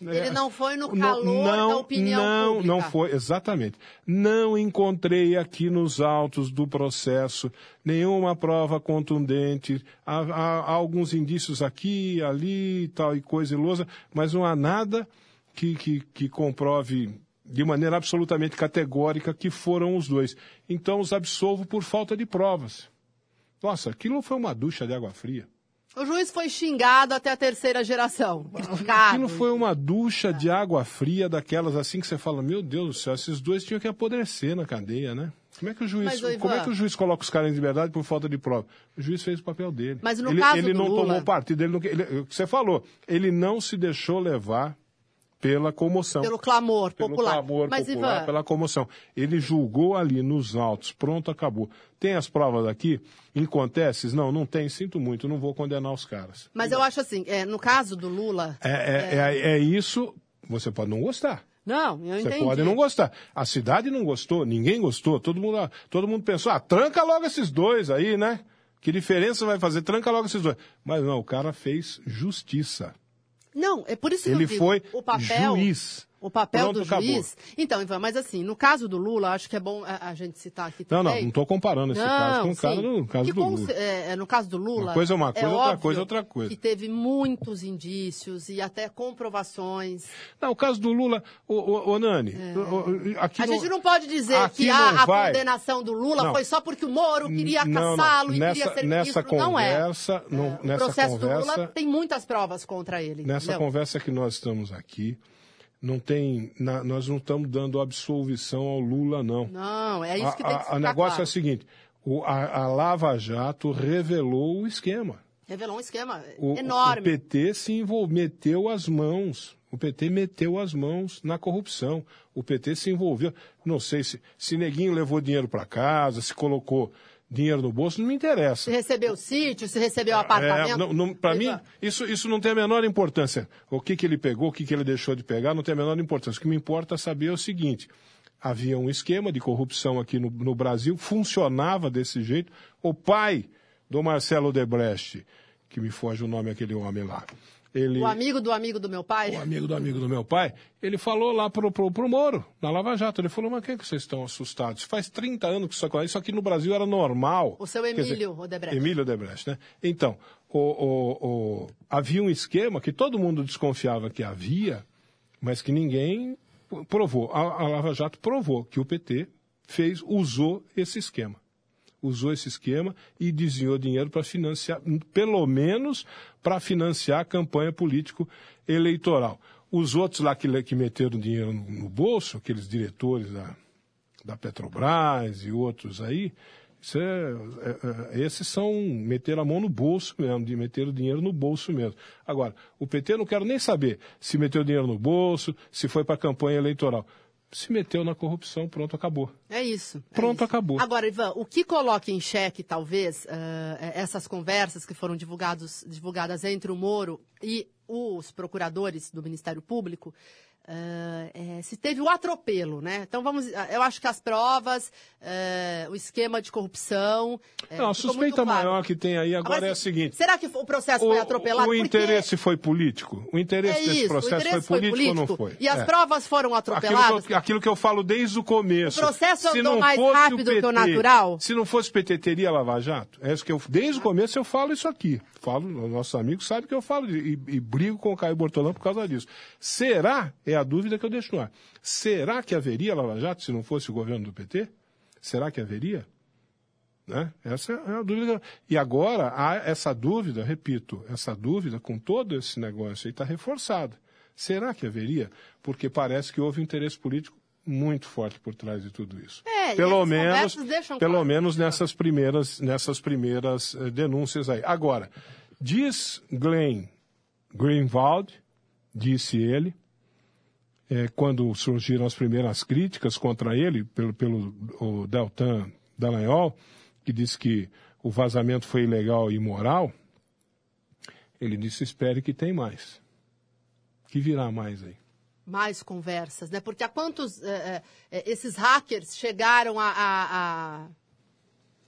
Ele é, não foi no calor não, da opinião não, pública. Não foi, exatamente. Não encontrei aqui nos autos do processo nenhuma prova contundente. Há, há, há alguns indícios aqui, ali, tal e coisa ilosa, mas não há nada que, que, que comprove de maneira absolutamente categórica que foram os dois. Então os absolvo por falta de provas. Nossa, aquilo foi uma ducha de água fria. O juiz foi xingado até a terceira geração. Aquilo foi uma ducha de água fria daquelas assim que você fala, meu Deus do céu, esses dois tinham que apodrecer na cadeia, né? Como é que o juiz, Mas, Ivan- como é que o juiz coloca os caras em liberdade por falta de prova? O juiz fez o papel dele. Mas no ele, caso ele do não Lula- tomou partido, ele não, ele, o que você falou, ele não se deixou levar pela comoção. Pelo clamor pelo popular. clamor Mas, popular, Ivan, pela comoção. Ele julgou ali nos autos, pronto, acabou. Tem as provas aqui? Incontestes? Não, não tem, sinto muito, não vou condenar os caras. mas eu acho assim, é, no caso do Lula. É, é, é, é isso, você pode não gostar. Não, eu Você entendi. pode não gostar. A cidade não gostou, ninguém gostou. Todo mundo, todo mundo pensou, ah, tranca logo esses dois aí, né? Que diferença vai fazer? Tranca logo esses dois. Mas não, o cara fez justiça. Não, é por isso que Ele eu digo, foi o papel, juiz. O papel Pronto, do acabou. juiz. Então, Ivan, mas assim, no caso do Lula, acho que é bom a, a gente citar aqui Não, também. não, não estou comparando esse caso com o caso do, caso que do Lula. é, é, no caso do Lula. Uma coisa é uma é coisa, outra óbvio coisa é outra coisa. Que teve muitos indícios e até comprovações. Não, o caso do Lula, ô, ô, ô, Nani, É. a gente não pode dizer que a, não a vai. condenação do Lula Não. foi só porque o Moro queria Não, não. caçá-lo e queria ser nessa ministro. não é. conversa, não- É, nessa o processo do conversa- Lula tem muitas provas contra ele. Nessa entendeu? conversa que nós estamos aqui, não tem, na- nós não estamos dando absolvição ao Lula, não. Não, é isso que tem que a, ficar a negócio claro. é o seguinte: o- a, a Lava Jato revelou o esquema. Revelou um esquema O, enorme. o PT se envolveu, meteu as mãos. O PT meteu as mãos na corrupção. O PT se envolveu. Não sei se, se Neguinho levou dinheiro para casa, se colocou dinheiro no bolso, não me interessa. Se recebeu sítio, se recebeu apartamento. É, não, não, para mim, Ivan, isso, isso não tem a menor importância. O que, que ele pegou, o que, que ele deixou de pegar, não tem a menor importância. O que me importa saber é o seguinte: havia um esquema de corrupção aqui no, no Brasil, funcionava desse jeito. O pai do Marcelo Debrecht, que me foge o nome aquele homem lá, ele, O amigo do amigo do meu pai. o amigo do amigo do meu pai, ele falou lá pro, pro, pro Moro, na Lava Jato, ele falou, mas que, que vocês estão assustados? Faz 30 anos que isso acontece, isso aqui no Brasil era normal. O seu Quer dizer, Emílio Odebrecht. Emílio Odebrecht, né? Então, o, o, o- havia um esquema que todo mundo desconfiava que havia, mas que ninguém provou. A, a Lava Jato provou que o PT fez, usou esse esquema usou esse esquema e desviou dinheiro para financiar, pelo menos para financiar a campanha político-eleitoral. Os outros lá que, que meteram dinheiro no, no bolso, aqueles diretores da, da Petrobras e outros aí, é- é- é- esses são meter a mão no bolso mesmo, de meter o dinheiro no bolso mesmo. Agora, o PT não quero nem saber se meteu dinheiro no bolso, se foi para a campanha eleitoral. Se meteu na corrupção, pronto, acabou. É isso. é Pronto, isso. acabou. Agora, Ivan, o que coloca em xeque, talvez, ah, essas conversas que foram divulgados, divulgadas entre o Moro e os procuradores do Ministério Público, ah, é, se teve o atropelo, né? Então vamos. Eu acho que as provas, eh, o esquema de corrupção. eh, Não, a suspeita claro. maior que tem aí agora, é a seguinte. Será que o processo foi atropelado? o interesse foi político? O interesse é desse isso, o processo interesse foi político, ou não foi? E as É. provas foram Aquilo atropeladas. que, eu, aquilo que eu falo desde o começo. O processo Se andou mais rápido que o natural? Se não fosse PT, teria Lava Jato? É isso que eu, desde o começo eu falo isso aqui. Falo, nossos amigos sabem que eu falo e, e brigo com o Caio Bortolão por causa disso. Será? É a dúvida que eu deixo no ar. Será que haveria Lava Jato se não fosse o governo do PT? Será que haveria? Né? Essa é a dúvida. E agora, há essa dúvida, repito, essa dúvida com todo esse negócio aí está reforçada. Será que haveria? Porque parece que houve interesse político muito forte por trás de tudo isso. É, pelo menos, pelo claro. menos nessas primeiras, nessas primeiras eh, denúncias aí. Agora, diz Glenn Greenwald, disse ele, eh, quando surgiram as primeiras críticas contra ele pelo, pelo o Deltan Dallagnol, que disse que o vazamento foi ilegal e imoral, ele disse, espere que tem mais. Que virá mais aí. Mais conversas, né? Porque a quantos eh, eh, esses hackers chegaram a, a- a-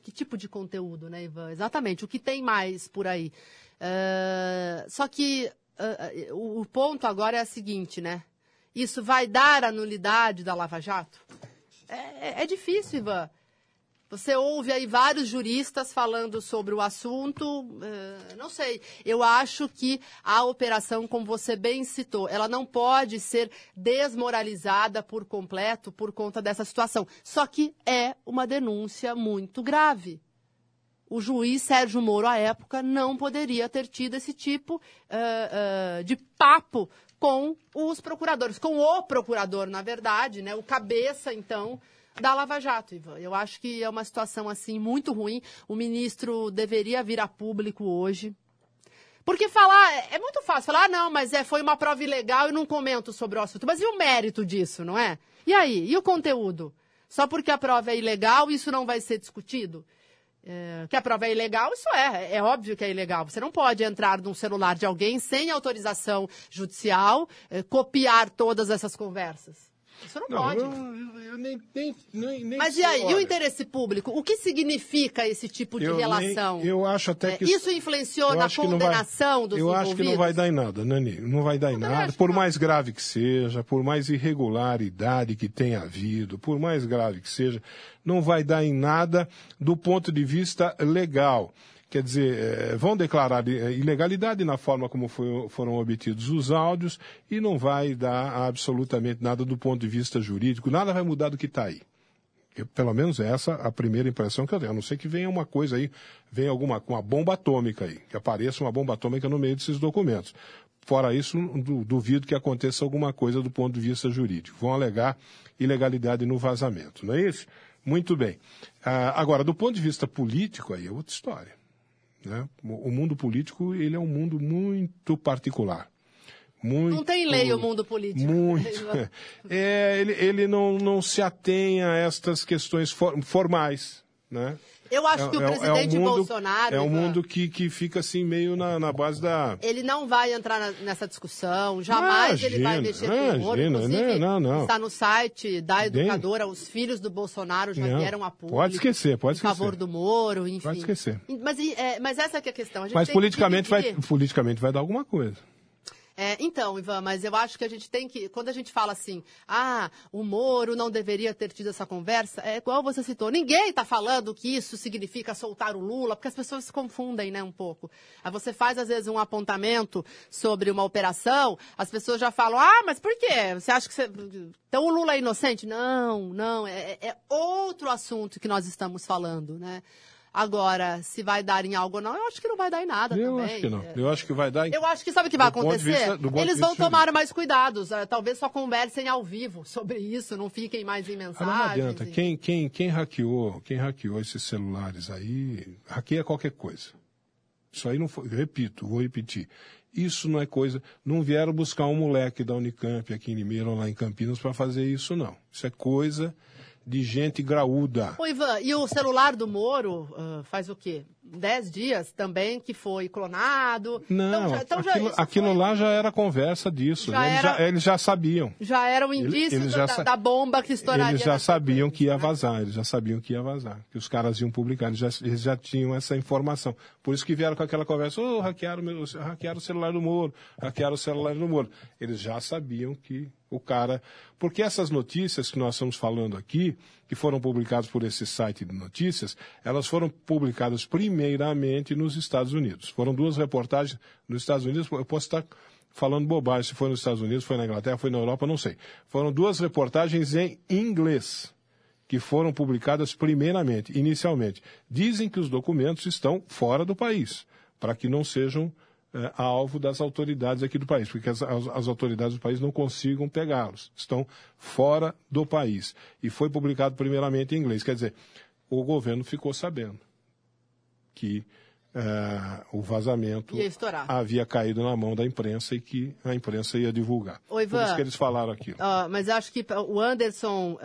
que tipo de conteúdo, né, Ivan? Exatamente, o que tem mais por aí. Eh, só que o, o ponto agora é o seguinte, né? Isso vai dar a nulidade da Lava Jato? É, é- é difícil, Ivan. Você ouve aí vários juristas falando sobre o assunto. eh, não sei. Eu acho que a operação, como você bem citou, ela não pode ser desmoralizada por completo por conta dessa situação. Só que é uma denúncia muito grave. o juiz Sérgio Moro, à época, não poderia ter tido esse tipo uh, uh, de papo com os procuradores, com o procurador, na verdade, né? O cabeça, então, da Lava Jato, Ivan. Eu acho que é uma situação, assim, muito ruim. O ministro deveria vir a público hoje. Porque falar, é muito fácil falar, ah, não, mas é, foi uma prova ilegal e não comento sobre o assunto. Mas e o mérito disso, não é? E aí? E o conteúdo? Só porque a prova é ilegal, isso não vai ser discutido? É, que a prova é ilegal, isso é, é óbvio que é ilegal. Você não pode entrar num celular de alguém sem autorização judicial, é, copiar todas essas conversas. Isso não, não pode. Eu, eu nem, nem, nem, Mas e aí, e o interesse público? O que significa esse tipo de eu relação? Nem, eu acho até é, que... isso influenciou na condenação vai, dos Eu acho que não vai dar em nada, Nani. Não vai dar em nada. Por mais grave que seja, por mais irregularidade que tenha havido, por mais grave que seja, não vai dar em nada do ponto de vista legal. Quer dizer, eh, vão declarar eh, ilegalidade na forma como foi, foram obtidos os áudios e não vai dar absolutamente nada do ponto de vista jurídico, nada vai mudar do que está aí. Eu, pelo menos essa a primeira impressão que eu tenho. A não ser que venha uma coisa aí, venha alguma uma bomba atômica aí, que apareça uma bomba atômica no meio desses documentos. Fora isso, duvido que aconteça alguma coisa do ponto de vista jurídico. Vão alegar ilegalidade no vazamento, não é isso? Muito bem. Ah, agora, do ponto de vista político, aí é outra história. Né? O mundo político ele é um mundo muito particular. Muito, não tem lei o mundo político. Muito. É, ele ele não, não se atém a estas questões formais. Né? Eu acho é, que o é, presidente é um mundo, Bolsonaro. É um mundo que, que fica assim meio na, na base da. Ele não vai entrar na, nessa discussão, jamais imagina, ele vai mexer imagina, com o humor. Inclusive, não, não, está no site da educadora, os filhos do Bolsonaro já não, vieram a público. Pode esquecer, pode esquecer. Em favor do Moro, enfim. Pode esquecer. Mas, é, mas essa é a questão. A mas politicamente, vai, politicamente vai dar alguma coisa. É, então, Ivan, mas eu acho que a gente tem que, quando a gente fala assim, ah, o Moro não deveria ter tido essa conversa, é igual você citou, ninguém está falando que isso significa soltar o Lula, porque as pessoas se confundem, né, um pouco. Aí você faz, às vezes, um apontamento sobre uma operação, as pessoas já falam, ah, mas por quê? Você acha que você... Então o Lula é inocente? Não, não, é, é outro assunto que nós estamos falando, né? Agora, se vai dar em algo ou não, eu acho que não vai dar em nada eu também. acho que não. Eu acho que vai dar em... Eu acho que sabe o que vai acontecer? Vista, Eles vão tomar mais cuidados. Eh, talvez só conversem ao vivo sobre isso, não fiquem mais em mensagens. Ah, não adianta. E... Quem, quem, quem hackeou, quem hackeou esses celulares aí, hackeia qualquer coisa. Isso aí não foi, repito, vou repetir. Isso não é coisa. Não vieram buscar um moleque da Unicamp aqui em Limeira ou lá em Campinas para fazer isso, não. Isso é coisa de gente graúda. Ô, Ivan, e o celular do Moro uh, faz o quê? Dez dias também que foi clonado. Não, então, já, então aquilo, já, aquilo foi... lá já era conversa disso. Já eles, era... já, eles, já, sabiam. Já era um indício eles, da, da, bomba que estouraria. Eles já sabiam que ia né? vazar, eles já sabiam que ia vazar, que os caras iam publicar, eles já, eles já tinham essa informação. Por isso que vieram com aquela conversa, oh, hackearam, hackearam o celular do Moro, hackearam o celular do Moro. Eles já sabiam que o cara. Porque essas notícias que nós estamos falando aqui, que foram publicadas por esse site de notícias, elas foram publicadas primeiramente nos Estados Unidos. Foram duas reportagens nos Estados Unidos, eu posso estar falando bobagem, se foi nos Estados Unidos, foi na Inglaterra, foi na Europa, não sei. Foram duas reportagens em inglês que foram publicadas primeiramente, inicialmente. Dizem que os documentos estão fora do país, para que não sejam é, alvo das autoridades aqui do país, porque as, as, as autoridades do país não consigam pegá-los, estão fora do país. E foi publicado primeiramente em inglês, quer dizer, o governo ficou sabendo que é, o vazamento havia caído na mão da imprensa e que a imprensa ia divulgar. Oi, Ivan, Por isso que eles falaram aquilo. Uh, mas acho que o Anderson uh,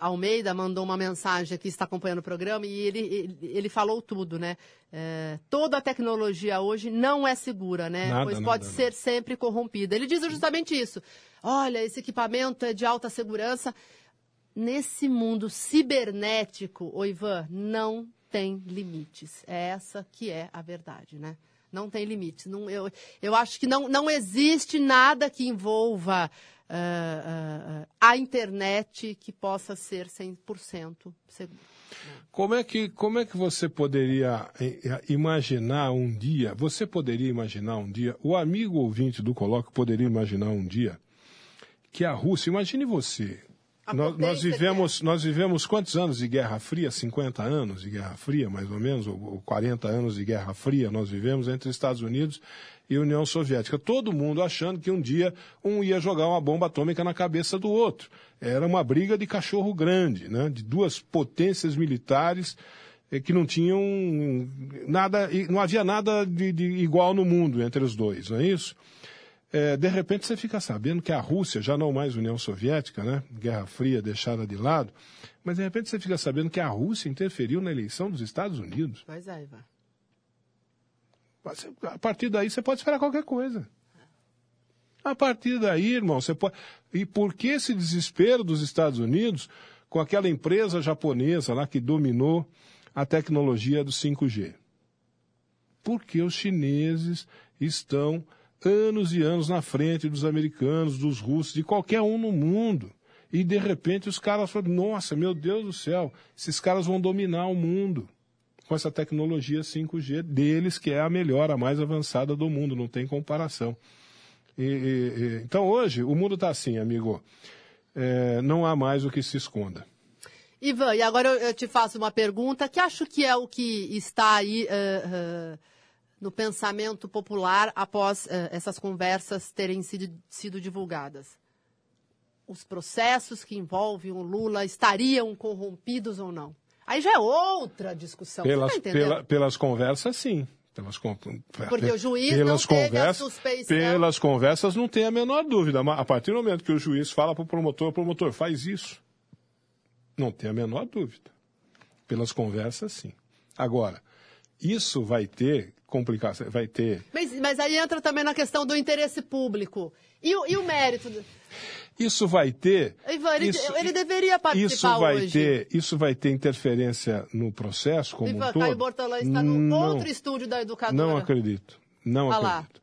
Almeida mandou uma mensagem aqui, está acompanhando o programa, e ele, ele, ele falou tudo, né? Uh, toda a tecnologia hoje não é segura, né? Nada, pois pode nada, ser nada. sempre corrompida. Ele diz justamente isso. Olha, esse equipamento é de alta segurança. Nesse mundo cibernético, o Ivan, não tem limites. É essa que é a verdade, né? Não tem limites. Não, eu, eu acho que não, não existe nada que envolva uh, uh, a internet que possa ser 100% seguro. Como é, que, como é que você poderia eh, imaginar um dia, você poderia imaginar um dia, o amigo ouvinte do Coloque poderia imaginar um dia que a Rússia, imagine você, Nós, nós, vivemos, nós vivemos quantos anos de Guerra Fria? 50 anos de Guerra Fria, mais ou menos, ou, ou 40 anos de Guerra Fria nós vivemos entre Estados Unidos e União Soviética. Todo mundo achando que um dia um ia jogar uma bomba atômica na cabeça do outro. Era uma briga de cachorro grande, né? de duas potências militares eh, que não tinham nada, não havia nada de, de igual no mundo entre os dois, não é isso? É, de repente você fica sabendo que a Rússia, já não mais União Soviética, né? Guerra Fria deixada de lado, mas de repente você fica sabendo que a Rússia interferiu na eleição dos Estados Unidos. Pois é, Ivan. A partir daí você pode esperar qualquer coisa. A partir daí, irmão, você pode. E por que esse desespero dos Estados Unidos com aquela empresa japonesa lá que dominou a tecnologia do 5G? Porque os chineses estão anos e anos na frente dos americanos, dos russos, de qualquer um no mundo. E de repente os caras falam: nossa, meu Deus do céu, esses caras vão dominar o mundo com essa tecnologia 5G deles, que é a melhor, a mais avançada do mundo, não tem comparação. E- e- e- então hoje o mundo está assim, amigo. É, não há mais o que se esconda. Ivan, e agora eu, te faço uma pergunta que acho que é o que está aí eh, eh, no pensamento popular após eh, essas conversas terem sido, sido divulgadas. Os processos que envolvem o Lula estariam corrompidos ou não? Aí já é outra discussão. Pelas, Você tá pela- pelas conversas, sim. Pelas, con- Porque o juiz pelas não conversas, suspeição. Pelas conversas não tem a menor dúvida. A partir do momento que o juiz fala para o promotor, o promotor faz isso. Não tem a menor dúvida. Pelas conversas, sim. Agora, isso vai ter complicação, vai ter Mas, mas aí entra também na questão do interesse público. E o, e o mérito? Isso vai ter. Ivan, ele, isso, ele deveria participar isso vai hoje. ter, isso vai ter interferência no processo como Ivan, um todo. Caio Bortolã está no não, outro estúdio da educadora. Não acredito. Não lá. acredito.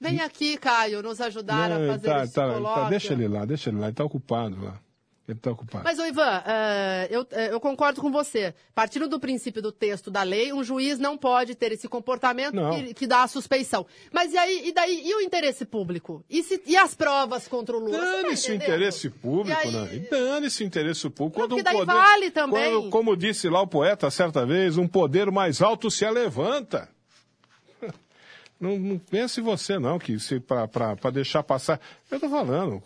Vem aqui, Caio, nos ajudar Não, a fazer tá, esse tá, tá, deixa ele lá, deixa ele lá. Ele está ocupado lá. Ele está ocupado. Mas, ô Ivan, eh, eu, eh, eu concordo com você. Partindo do princípio do texto da lei, um juiz não pode ter esse comportamento que, que dá a suspeição. Mas e aí, e daí, e o interesse público? E, se- e as provas contra o Lula? Tá Dane-se o entendendo? interesse público, E aí- né? Dane-se o interesse público. Não, Quando um poder, vale também. quando- como disse lá o poeta certa vez, um poder mais alto se levanta. Não, não pense você, não, que se para deixar passar. Eu estou falando,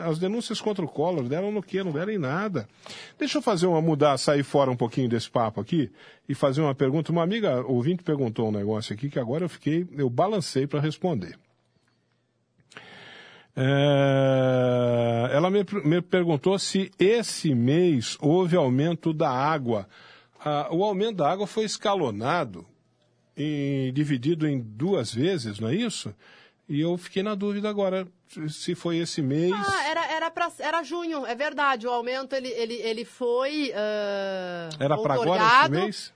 as denúncias contra o Collor deram no quê? Não deram em nada. Deixa eu fazer uma mudar, sair fora um pouquinho desse papo aqui e fazer uma pergunta. Uma amiga ouvinte perguntou um negócio aqui que agora eu fiquei, eu balancei para responder. É, ela me, me perguntou se esse mês houve aumento da água. Ah, o aumento da água foi escalonado, e dividido em duas vezes, não é isso? E eu fiquei na dúvida agora se foi esse mês. Ah, era, era, pra, era junho, é verdade. O aumento ele, ele, ele foi. ah, Era para agora esse mês?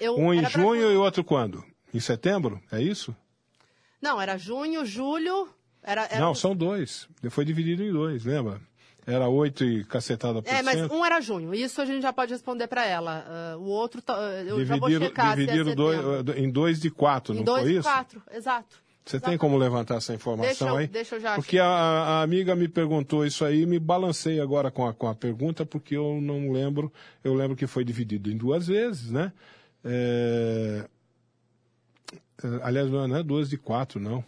Eu- Um em era pra junho e outro quando? Em setembro? É isso? Não, era junho, julho. Era, era Não, são dois. Foi dividido em dois, lembra? Era oito e cacetada por É, mas cento. um era junho. Isso a gente já pode responder para ela. Ah, o outro, tá- eu já vou Dividiram, checar é dividiram dois, em dois de quatro, Em não dois foi isso? quatro, exato. Você tem como levantar essa informação Deixa eu- aí? deixa eu já Porque a, a amiga me perguntou isso aí, me balancei agora com a, com a pergunta, porque eu não lembro. Eu lembro que foi dividido em duas vezes, né? É, é, aliás, não é duas de quatro, não.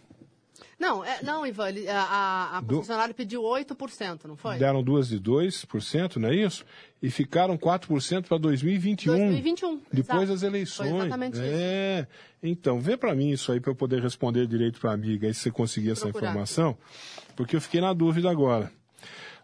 Não, é, não, Ivan, ele- a, a, a Do- concessionária pediu 8%, não foi? Deram duas de 2%, não é isso? E ficaram 4% para 2021. 2021, Depois das eleições. Foi exatamente isso. é. Então, vê para mim isso aí para eu poder responder direito para a amiga, aí se você conseguir essa Procurar. informação, porque eu fiquei na dúvida agora.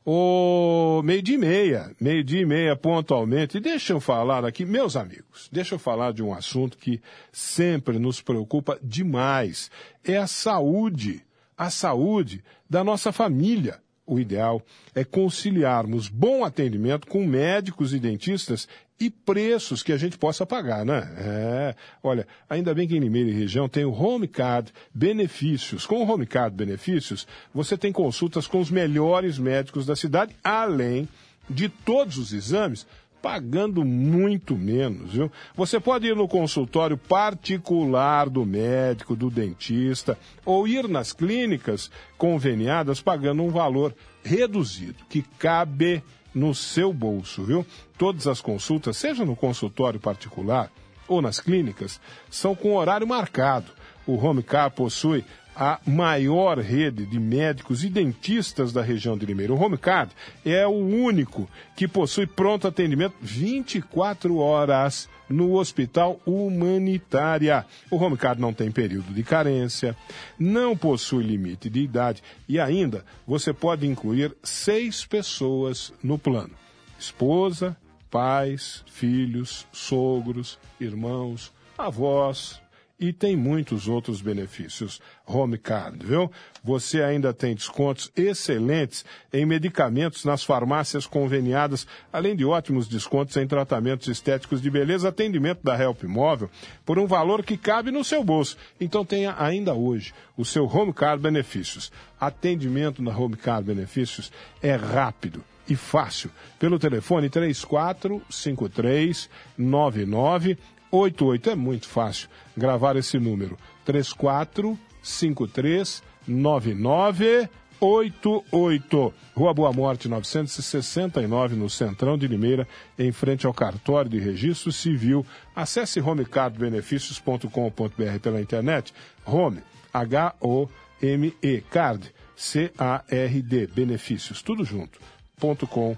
O meio dia e meia, meio dia e meia pontualmente. E deixa eu falar aqui, meus amigos, deixa eu falar de um assunto que sempre nos preocupa demais. É a saúde, a saúde da nossa família. O ideal é conciliarmos bom atendimento com médicos e dentistas e preços que a gente possa pagar, né? É, olha, ainda bem que em Limeira e região tem o Home Card Benefícios. Com o Home Card Benefícios, você tem consultas com os melhores médicos da cidade, além de todos os exames, pagando muito menos, viu? Você pode ir no consultório particular do médico, do dentista, ou ir nas clínicas conveniadas pagando um valor reduzido, que cabe no seu bolso, viu? Todas as consultas, seja no consultório particular ou nas clínicas, são com horário marcado. O Home Car possui a maior rede de médicos e dentistas da região de Limeira. O Homecard é o único que possui pronto atendimento 24 horas no Hospital Humanitária. O Homecard não tem período de carência, não possui limite de idade e ainda você pode incluir seis pessoas no plano: esposa, pais, filhos, sogros, irmãos, avós, e tem muitos outros benefícios. Home Card, viu? Você ainda tem descontos excelentes em medicamentos nas farmácias conveniadas, além de ótimos descontos em tratamentos estéticos de beleza, atendimento da Help Móvel, por um valor que cabe no seu bolso. então tenha ainda hoje o seu Home Card Benefícios. Atendimento na Home Card Benefícios é rápido e fácil. Pelo telefone 3453 99 88 é muito fácil gravar esse número. 3453 9988. Rua Boa Morte 969 no Centrão de Limeira, em frente ao cartório de registro civil. Acesse homecardbenefícios.com.br pela internet. Home, H-O-M-E, card, C-A-R-D, benefícios, tudo junto, ponto com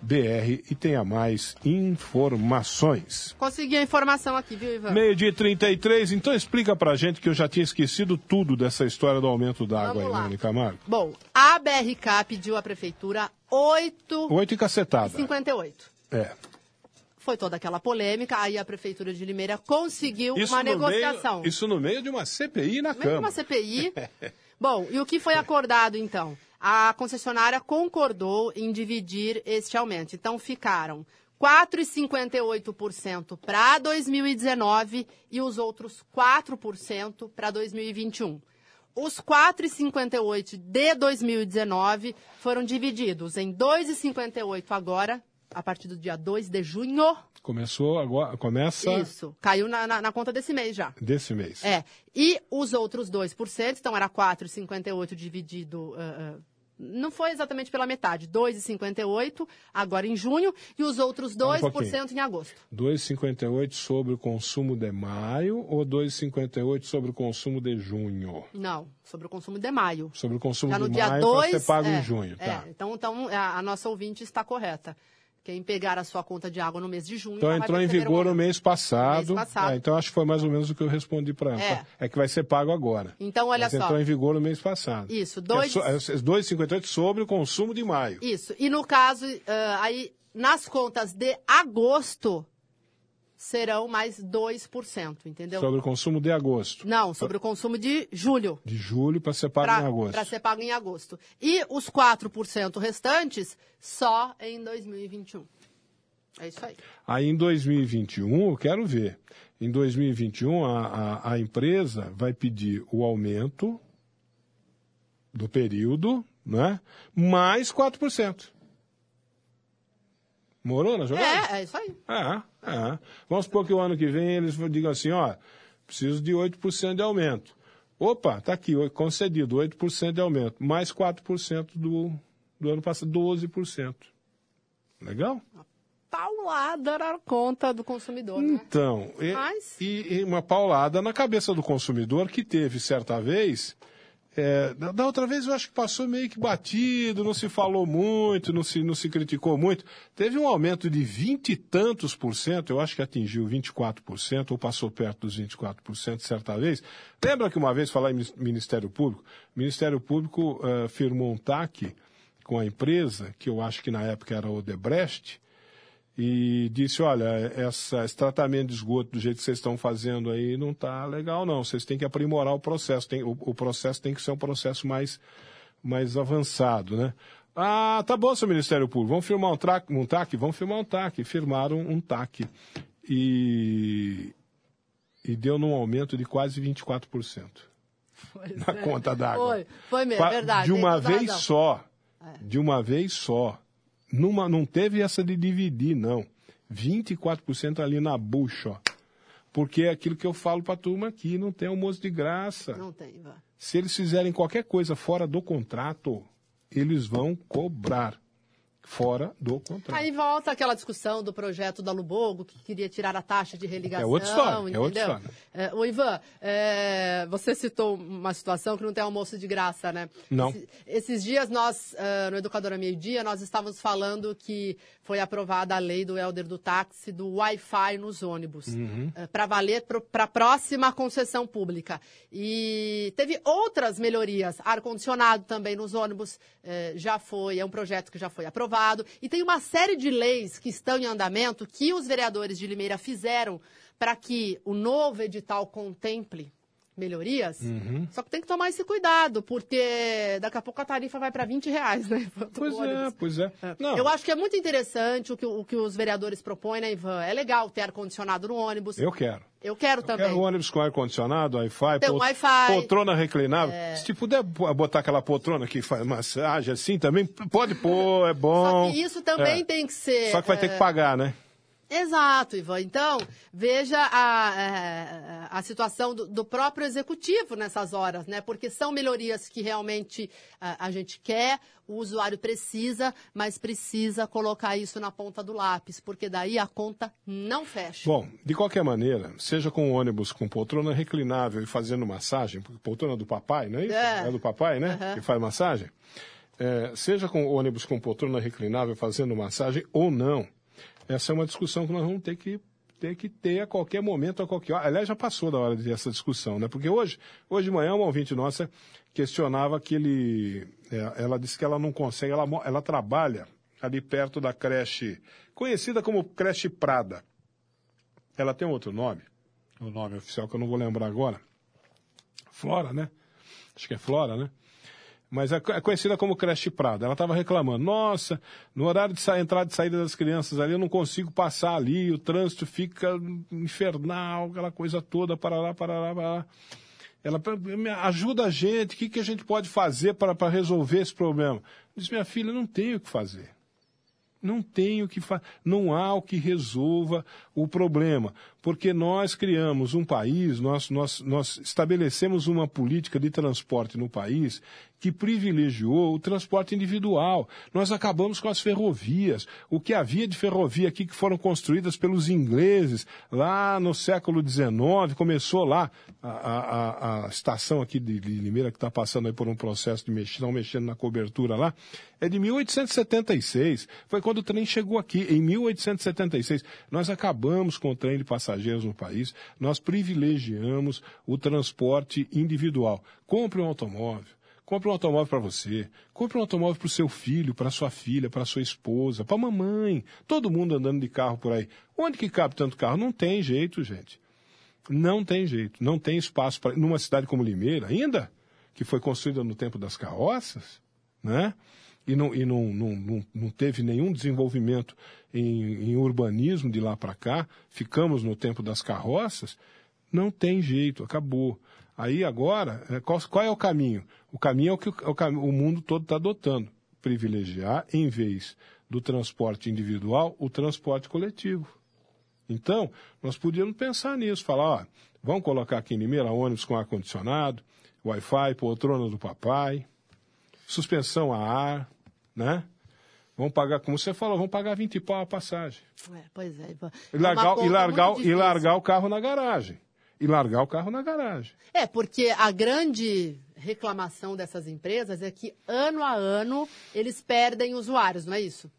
br e tenha mais informações. Consegui a informação aqui, viu, Ivan? Meio dia 33, então explica pra gente que eu já tinha esquecido tudo dessa história do aumento d'água aí, Mônica Camargo. Bom, a BRK pediu à prefeitura 8... 8 e cacetada. 58. É. Foi toda aquela polêmica, aí a prefeitura de Limeira conseguiu isso uma negociação. Meio, isso no meio de uma CPI na no Câmara. Meio de uma CPI. Bom, e o que foi acordado então? A concessionária concordou em dividir este aumento. Então, ficaram 4,58% para 2019 e os outros 4% para 2021. Os 4,58 de 2019 foram divididos em 2,58 agora, a partir do dia 2 de junho. Começou agora, começa... Isso, caiu na, na, na conta desse mês já. Desse mês. É, e os outros 2%, então era 4,58 dividido... Uh, uh, não foi exatamente pela metade, 2,58 agora em junho e os outros 2% um em agosto. 2,58 sobre o consumo de maio ou 2,58 sobre o consumo de junho? Não, sobre o consumo de maio. Sobre o consumo tá de maio para ser pago é, em junho, tá. É, então, então a, a nossa ouvinte está correta. Quem pegar a sua conta de água no mês de junho. Então entrou em vigor um... o mês passado. Mês passado. É, então acho que foi mais ou menos o que eu respondi para ela. É. é. que vai ser pago agora. Então, olha Mas só. entrou em vigor no mês passado. Isso, 2,58 é, é sobre o consumo de maio. Isso. E no caso, uh, aí, nas contas de agosto, serão mais 2%, entendeu? Sobre o consumo de agosto. Não, sobre o consumo de julho. De julho para ser pago pra, em agosto. Para ser pago em agosto. E os 4% restantes só em 2021. É isso aí. Aí em 2021, eu quero ver. Em 2021, a, a, a empresa vai pedir o aumento do período, né? Mais 4%. Morou na jogada? É, é isso aí. É, é. Vamos supor que o ano que vem eles digam assim, ó, preciso de 8% de aumento. Opa, tá aqui, concedido, 8% de aumento, mais 4% do, do ano passado, 12%. Legal? Uma paulada na conta do consumidor, né? Então, Mas... e, e uma paulada na cabeça do consumidor que teve, certa vez, é, da outra vez eu acho que passou meio que batido, não se falou muito, não se, não se criticou muito. Teve um aumento de vinte e tantos por cento, eu acho que atingiu 24%, ou passou perto dos 24% certa vez. Lembra que uma vez falar em Ministério Público? O Ministério Público uh, firmou um TAC com a empresa, que eu acho que na época era Odebrecht, e disse, olha, essa, esse tratamento de esgoto do jeito que vocês estão fazendo aí não está legal não, vocês têm que aprimorar o processo, tem, o, o, processo tem que ser um processo mais, mais avançado, né? Ah, tá bom, seu Ministério Público, vamos firmar um, trac, um TAC? Vamos firmar um TAC. Firmaram um TAC. E, e deu num aumento de quase 24% pois na é. conta d'água. Foi, foi mesmo, verdade. De uma vez razão. só. É. De uma vez só. Numa, não teve essa de dividir, não. 24% ali na bucha, ó. Porque é aquilo que eu falo para a turma aqui, não tem almoço de graça. Não tem, vá. Se eles fizerem qualquer coisa fora do contrato, eles vão cobrar. Fora do contrato. Aí volta aquela discussão do projeto da Lubogo, que queria tirar a taxa de religação. É outra história, é entendeu? outra história. É, o Ivan, é, você citou uma situação que não tem almoço de graça, né? Não. Esse- esses dias nós, ah, no Educadora Meio Dia, nós estávamos falando que foi aprovada a lei do Helder do táxi do Wi-Fi nos ônibus, Uhum. para valer para a próxima concessão pública. E teve outras melhorias, ar-condicionado também nos ônibus eh, já foi, é um projeto que já foi aprovado. E tem uma série de leis que estão em andamento que os vereadores de Limeira fizeram para que o novo edital contemple melhorias. Uhum. Só que tem que tomar esse cuidado, porque daqui a pouco a tarifa vai para 20 reais, né? Pois é, pois é. Não, Eu acho que é muito interessante o que, o que os vereadores propõem, né, Ivan? É legal ter ar-condicionado no ônibus. eu quero. Eu quero também. Quero ônibus com ar-condicionado, Wi-Fi, Wi-Fi. É. poltrona reclinável. Se puder bo- botar aquela poltrona que faz massagem assim também, pode pôr, é bom. Só que isso também É. tem que ser. Só que vai ter que é, pagar, né? Exato, Ivan. Então, veja a, é, a situação do, do próprio executivo nessas horas, né? Porque são melhorias que realmente a, a gente quer, o usuário precisa, mas precisa colocar isso na ponta do lápis, porque daí a conta não fecha. Bom, de qualquer maneira, seja com ônibus com poltrona reclinável e fazendo massagem, porque poltrona do papai, não é isso? É. É, do papai, né? Aham. Que faz massagem. É, seja com ônibus com poltrona reclinável fazendo massagem ou não, essa é uma discussão que nós vamos ter que ter que ter a qualquer momento, a qualquer hora. Aliás, já passou da hora de ter essa discussão, né? Porque hoje, hoje de manhã, uma ouvinte nossa questionava que ele. é, ela disse que ela não consegue, ela, ela trabalha ali perto da creche, conhecida como creche Prada. Ela tem outro nome, o nome oficial que eu não vou lembrar agora. Flora, né? Acho que é Flora, né? Mas é é conhecida como creche Prada. Ela estava reclamando: nossa, no horário de entrada e saída das crianças ali, eu não consigo passar ali, o trânsito fica infernal, aquela coisa toda, para lá, para lá, para lá. Ela "Pra- me ajuda a gente, o que, que a gente pode fazer para resolver esse problema? Disse, minha filha, não tenho o que fazer. Não tem o que fa... não há o que resolva o problema, porque nós criamos um país, nós, nós, nós estabelecemos uma política de transporte no país que privilegiou o transporte individual. Nós acabamos com as ferrovias. O que havia de ferrovia aqui que foram construídas pelos ingleses lá no século XIX, começou lá a, a, a- estação aqui de de Limeira que está passando aí por um processo de mexer, estão mexendo na cobertura lá, é de 1876. Foi quando o trem chegou aqui, em 1876. Nós acabamos com o trem de passageiros no país, nós privilegiamos o transporte individual. Compre um automóvel. Compre um automóvel para você. Compre um automóvel para o seu filho, para sua filha, para sua esposa, para a mamãe. Todo mundo andando de carro por aí. Onde que cabe tanto carro? Não tem jeito, gente. Não tem jeito. Não tem espaço para. Numa cidade como Limeira, ainda, que foi construída no tempo das carroças, né? E não, e não, não, não, não teve nenhum desenvolvimento em, em urbanismo de lá para cá, ficamos no tempo das carroças, não tem jeito, acabou. Aí agora, é, qual, qual é o caminho? O caminho é o que o, o cam- o mundo todo está adotando. Privilegiar, em vez do transporte individual, o transporte coletivo. Então, nós podíamos pensar nisso, falar, ó, vamos colocar aqui em Limeira ônibus com ar-condicionado, Wi-Fi, poltrona do papai, suspensão a ar, né? Vamos pagar, como você falou, vamos pagar 20 pau a passagem. É, pois é. E É largar, conta e, largar, e largar o carro na garagem. E largar o carro na garagem. É, porque a grande reclamação dessas empresas é que ano a ano eles perdem usuários, não é isso?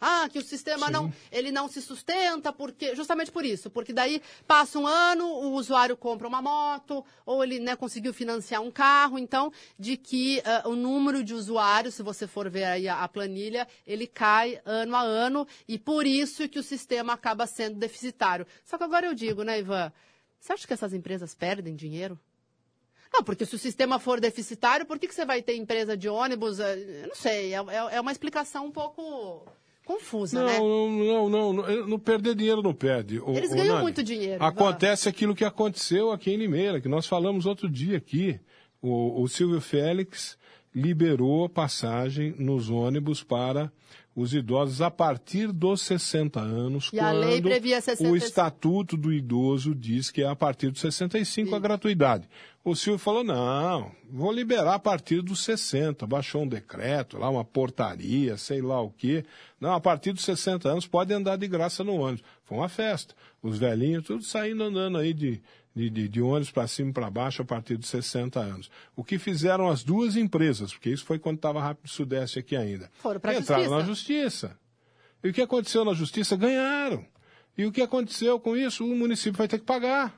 Ah, que o sistema Sim. não, ele não se sustenta porque justamente por isso, porque daí passa um ano, o usuário compra uma moto ou ele né, conseguiu financiar um carro, então de que ah, o número de usuários, se você for ver aí a, a planilha, ele cai ano a ano e por isso que o sistema acaba sendo deficitário. Só que agora eu digo, né, Ivan? Você acha que essas empresas perdem dinheiro? Não, porque se o sistema for deficitário, por que, que você vai ter empresa de ônibus? Eh, Eu não sei, é, é- é uma explicação um pouco confusa, Não, né? não, não, não, não, perder dinheiro não perde. Ô, Eles ganham Nani, muito dinheiro, Acontece aquilo que aconteceu aqui em Limeira, que nós falamos outro dia aqui. O, o Silvio Félix liberou passagem nos ônibus para os idosos a partir dos 60 anos, E a lei quando previa o 65. Estatuto do Idoso diz que é a partir dos 65 a gratuidade. O Silvio falou, não, vou liberar a partir dos 60. Baixou um decreto, lá uma portaria, sei lá o quê. Não, a partir dos 60 anos pode andar de graça no ônibus. Foi uma festa. Os velhinhos, tudo saindo andando aí de, de, de, de ônibus para cima e para baixo a partir dos 60 anos. O que fizeram as duas empresas, porque isso foi quando estava Rápido Sudeste aqui ainda. Foram pra Entraram justiça. na justiça. E o que aconteceu na justiça? Ganharam. E o que aconteceu com isso? O município vai ter que pagar.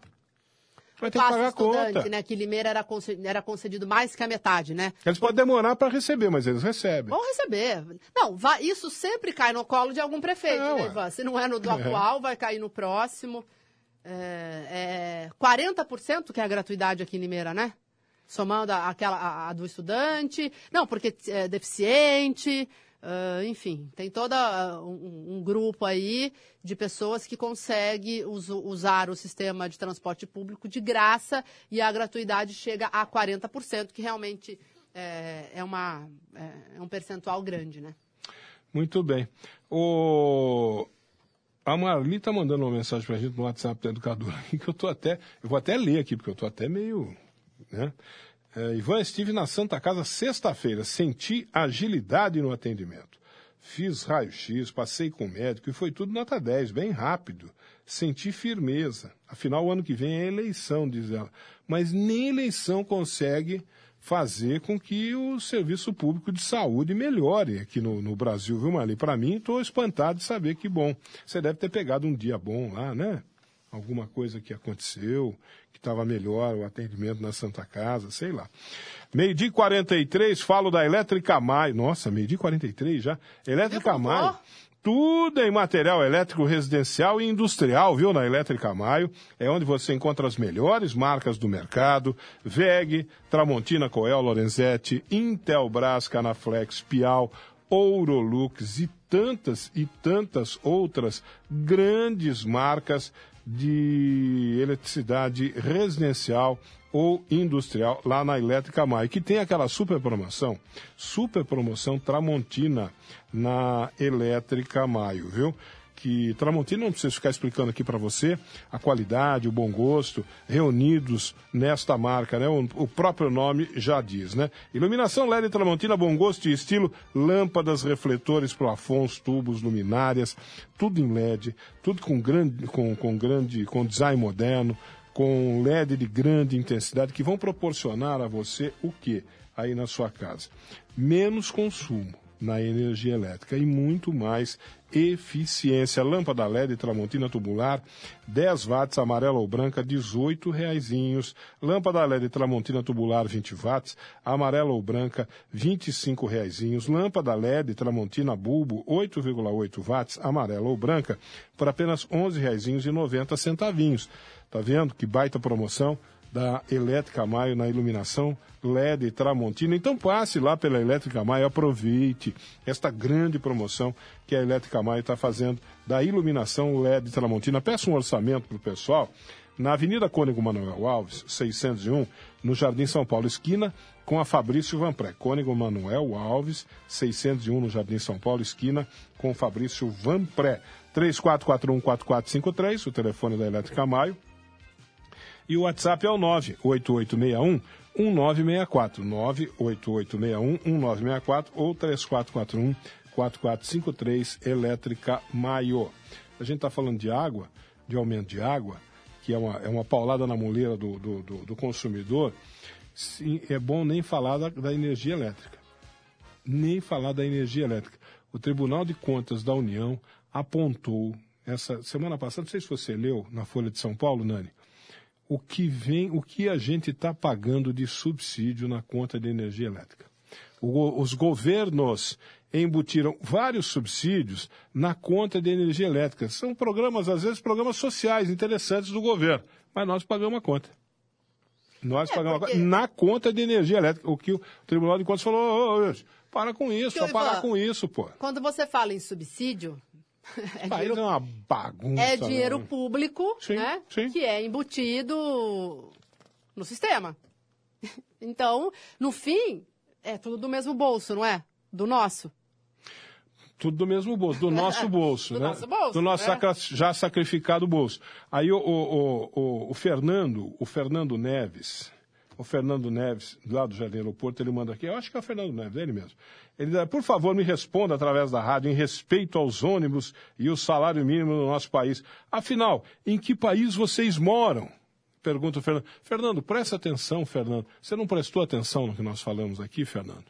Vai ter que pagar a conta. né? Que Limeira era, conce- era concedido mais que a metade, né? Eles podem demorar para receber, mas eles recebem. Vão receber. Não, vai- isso sempre cai no colo de algum prefeito, É, né, ué. Ivan? Se não é no do É. atual, vai cair no próximo. É, é 40% que é a gratuidade aqui em Limeira, né? Somando a- aquela a, a do estudante. Não, porque é deficiente. ah, enfim, tem todo um, um grupo aí de pessoas que consegue us- usar o sistema de transporte público de graça e a gratuidade chega a 40%, que realmente é, é uma, é, é um percentual grande, né? Muito bem. O... A Marli está mandando uma mensagem para a gente no WhatsApp da educadora aqui, que eu tô até. Eu vou até ler aqui, porque eu estou até meio. Né? É, Ivan, estive na Santa Casa sexta-feira, senti agilidade no atendimento. Fiz raio-x, passei com o médico e foi tudo nota 10, bem rápido. Senti firmeza. Afinal, o ano que vem é eleição, diz ela. Mas nem eleição consegue fazer com que o serviço público de saúde melhore aqui no, no Brasil, viu, Marli? Para mim, estou espantado de saber que bom. Você deve ter pegado um dia bom lá, né? Alguma coisa que aconteceu, que estava melhor o atendimento na Santa Casa, sei lá. Meio-dia e 43, falo da Elétrica Maio. Nossa, meio-dia e 43 já. Elétrica voltou? Tudo em material elétrico residencial e industrial, viu? Na Elétrica Maio. É onde você encontra as melhores marcas do mercado. VEG, Tramontina, Coel, Lorenzetti, Intelbras, Canaflex, Pial, Ourolux e tantas e tantas outras grandes marcas de eletricidade residencial ou industrial lá na Elétrica Maio, que tem aquela super promoção, super promoção Tramontina na Elétrica Maio, viu? Que Tramontina não preciso ficar explicando aqui para você a qualidade, o bom gosto, reunidos nesta marca, né? O, o próprio nome já diz, né? Iluminação LED Tramontina, bom gosto e estilo, lâmpadas, refletores, plafons, tubos, luminárias, tudo em LED, tudo com grande, com, com grande, com design moderno, com LED de grande intensidade que vão proporcionar a você o que aí na sua casa? Menos consumo na energia elétrica e muito mais eficiência. Lâmpada LED Tramontina tubular, 10 watts, amarela ou branca, 18 reaisinhos. Lâmpada LED Tramontina tubular, 20 watts, amarela ou branca, 25 reaisinhos. Lâmpada LED Tramontina bulbo, 8,8 watts, amarela ou branca, por apenas 11 reaisinhos e 90 centavinhos. Tá vendo que baita promoção da Elétrica Maio na iluminação LED Tramontina. Então passe lá pela Elétrica Maio, aproveite esta grande promoção que a Elétrica Maio está fazendo da iluminação LED Tramontina. Peça um orçamento para o pessoal na Avenida Cônego Manuel Alves, 601, no Jardim São Paulo, esquina com a Fabrício Vanpré. Cônego Manuel Alves, 601, no Jardim São Paulo, esquina com Fabrício Vanpré. 34414453, o telefone da Elétrica Maio. E o WhatsApp é o 98861 1964. 98861 1964 ou 3441 4453 Elétrica Maio. A gente está falando de água, de aumento de água, que é uma, é uma paulada na moleira do, do, do, do consumidor. Sim, é bom nem falar da, da energia elétrica. Nem falar da energia elétrica. O Tribunal de Contas da União apontou, essa semana passada, não sei se você leu na Folha de São Paulo, Nani, o que vem, o que a gente está pagando de subsídio na conta de energia elétrica. O, os governos embutiram vários subsídios na conta de energia elétrica. São programas, às vezes, programas sociais interessantes do governo, mas nós pagamos a conta. Nós É, pagamos porque- a conta na conta de energia elétrica. O que o Tribunal de Contas falou, ô, para com isso, Porque, Ivan, com isso, pô. Quando você fala em subsídio, é País dinheiro, é uma bagunça. é dinheiro né? público, Sim, né? sim. Que é embutido no sistema. Então, no fim, É tudo do mesmo bolso, não é? Do nosso. Tudo do mesmo bolso, do nosso bolso, Do né? nosso bolso, do nosso né? já sacrificado bolso. Aí o, o, o- o Fernando, o Fernando Neves, o Fernando Neves, lá do Jardim Aeroporto, ele manda aqui, eu acho que é o Fernando Neves, ele mesmo. Ele diz, por favor, me responda através da rádio em respeito aos ônibus e o salário mínimo no nosso país. Afinal, em que país vocês moram? Pergunta o Fernando. Fernando, presta atenção, Fernando. Você não prestou atenção no que nós falamos aqui, Fernando?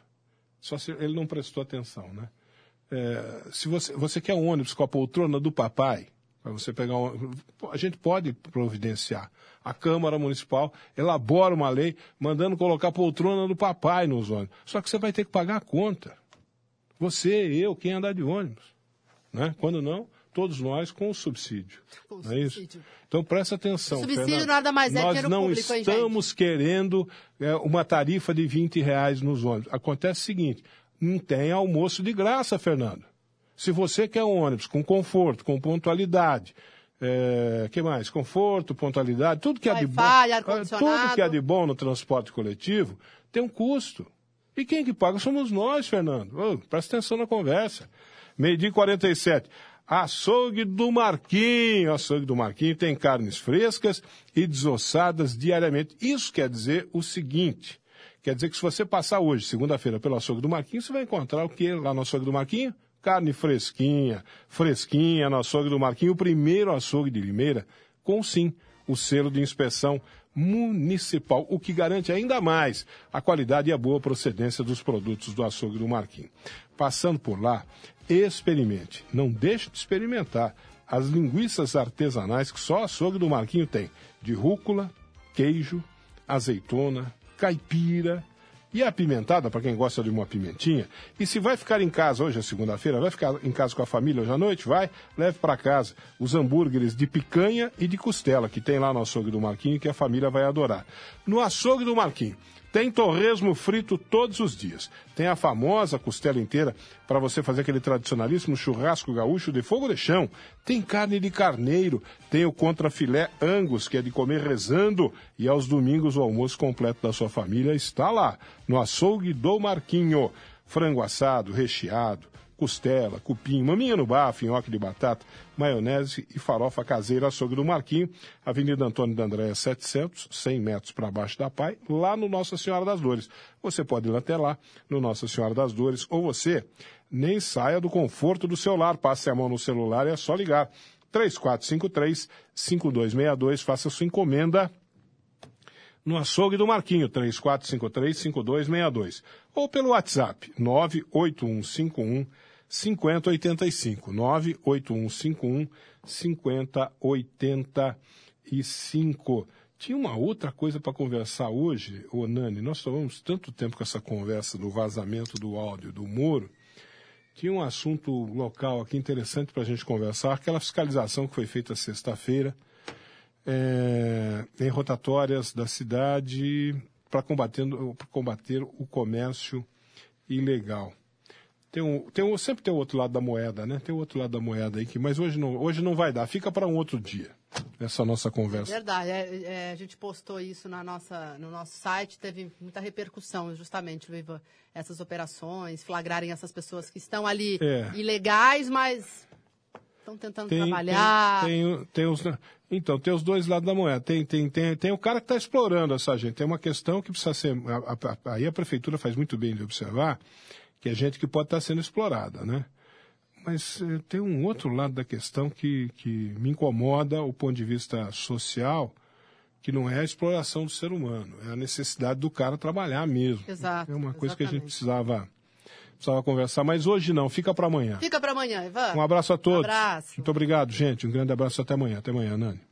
Só se ele não prestou atenção, né? É, se você, você quer um ônibus com a poltrona do papai, para você pegar um, a gente pode providenciar. A Câmara Municipal elabora uma lei mandando colocar a poltrona do papai nos ônibus. Só que você vai ter que pagar a conta. Você, eu, quem andar de ônibus. Né? Quando não, todos nós com o subsídio. Com não é isso? Então presta atenção. O subsídio Fernando. nada mais é Nós não público, hein, estamos querendo é, uma tarifa de 20 reais nos ônibus. Acontece o seguinte: não tem almoço de graça, Fernando. Se você quer um ônibus com conforto, com pontualidade, é, que mais? Conforto, pontualidade, tudo que é de bom, é, tudo que é de bom no transporte coletivo tem um custo. E quem que paga somos nós, Fernando. Ô, presta atenção na conversa. Meio-dia e 47. Açougue do Marquinho. Açougue do Marquinho tem carnes frescas e desossadas diariamente. Isso quer dizer o seguinte: quer dizer que se você passar hoje, segunda-feira, pelo açougue do Marquinho, você vai encontrar o que lá no açougue do Marquinho? Carne fresquinha, fresquinha no açougue do Marquinho, o primeiro açougue de Limeira, com sim o selo de inspeção municipal, o que garante ainda mais a qualidade e a boa procedência dos produtos do açougue do Marquinho. Passando por lá, experimente, não deixe de experimentar as linguiças artesanais que só o açougue do Marquinho tem, de rúcula, queijo, azeitona, caipira e a apimentada, para quem gosta de uma pimentinha. E se vai ficar em casa, hoje é segunda-feira, vai ficar em casa com a família hoje à noite, vai, leve para casa os hambúrgueres de picanha e de costela que tem lá no açougue do Marquinho que a família vai adorar. No açougue do Marquinho, tem torresmo frito todos os dias. Tem a famosa costela inteira para você fazer aquele tradicionalíssimo churrasco gaúcho de fogo de chão. Tem carne de carneiro, tem o contrafilé angus, que é de comer rezando. E aos domingos o almoço completo da sua família está lá, no açougue do Marquinho. Frango assado, recheado, costela, cupim, maminha no bafo, nhoque de batata, maionese e farofa caseira açougue do Marquinho, Avenida Antônio da Andréia 700, 100 metros para baixo da PAI, lá no Nossa Senhora das Dores. Você pode ir até lá, no Nossa Senhora das Dores, ou você nem saia do conforto do seu lar, passe a mão no celular e é só ligar. 3453-5262, faça sua encomenda no açougue do Marquinho, 3453-5262. Ou pelo WhatsApp, 98151 5085. 98151 5085. Tinha uma outra coisa para conversar hoje, ô Nani. Nós tomamos tanto tempo com essa conversa do vazamento do áudio do Moro. Tinha um assunto local aqui interessante para a gente conversar, aquela fiscalização que foi feita sexta-feira é, em rotatórias da cidade para combater o comércio ilegal. Tem um, tem um, sempre tem o outro lado da moeda, né? Tem o outro lado da moeda aí, que, mas hoje não, hoje não vai dar. Fica para um outro dia, essa nossa conversa. Verdade, é, é, a gente postou isso na nossa, no nosso site, teve muita repercussão, justamente, Viva, essas operações, flagrarem essas pessoas que estão ali É. ilegais, mas estão tentando trabalhar. Tem, tem, tem os, então, tem os dois lados da moeda. Tem, tem, tem, tem o cara que está explorando essa gente. Tem uma questão que precisa ser. a- a- a- aí a prefeitura faz muito bem de observar que é gente que pode estar sendo explorada, né? Mas eh, tem um outro lado da questão que, que me incomoda, o ponto de vista social, que não é a exploração do ser humano, é a necessidade do cara trabalhar mesmo. Exato, É uma coisa que a gente exatamente. precisava, precisava conversar, mas hoje não, fica para amanhã. Fica para amanhã, Ivan. Um abraço a todos. abraço. Muito obrigado, gente. Um grande abraço até amanhã. Até amanhã, Nani.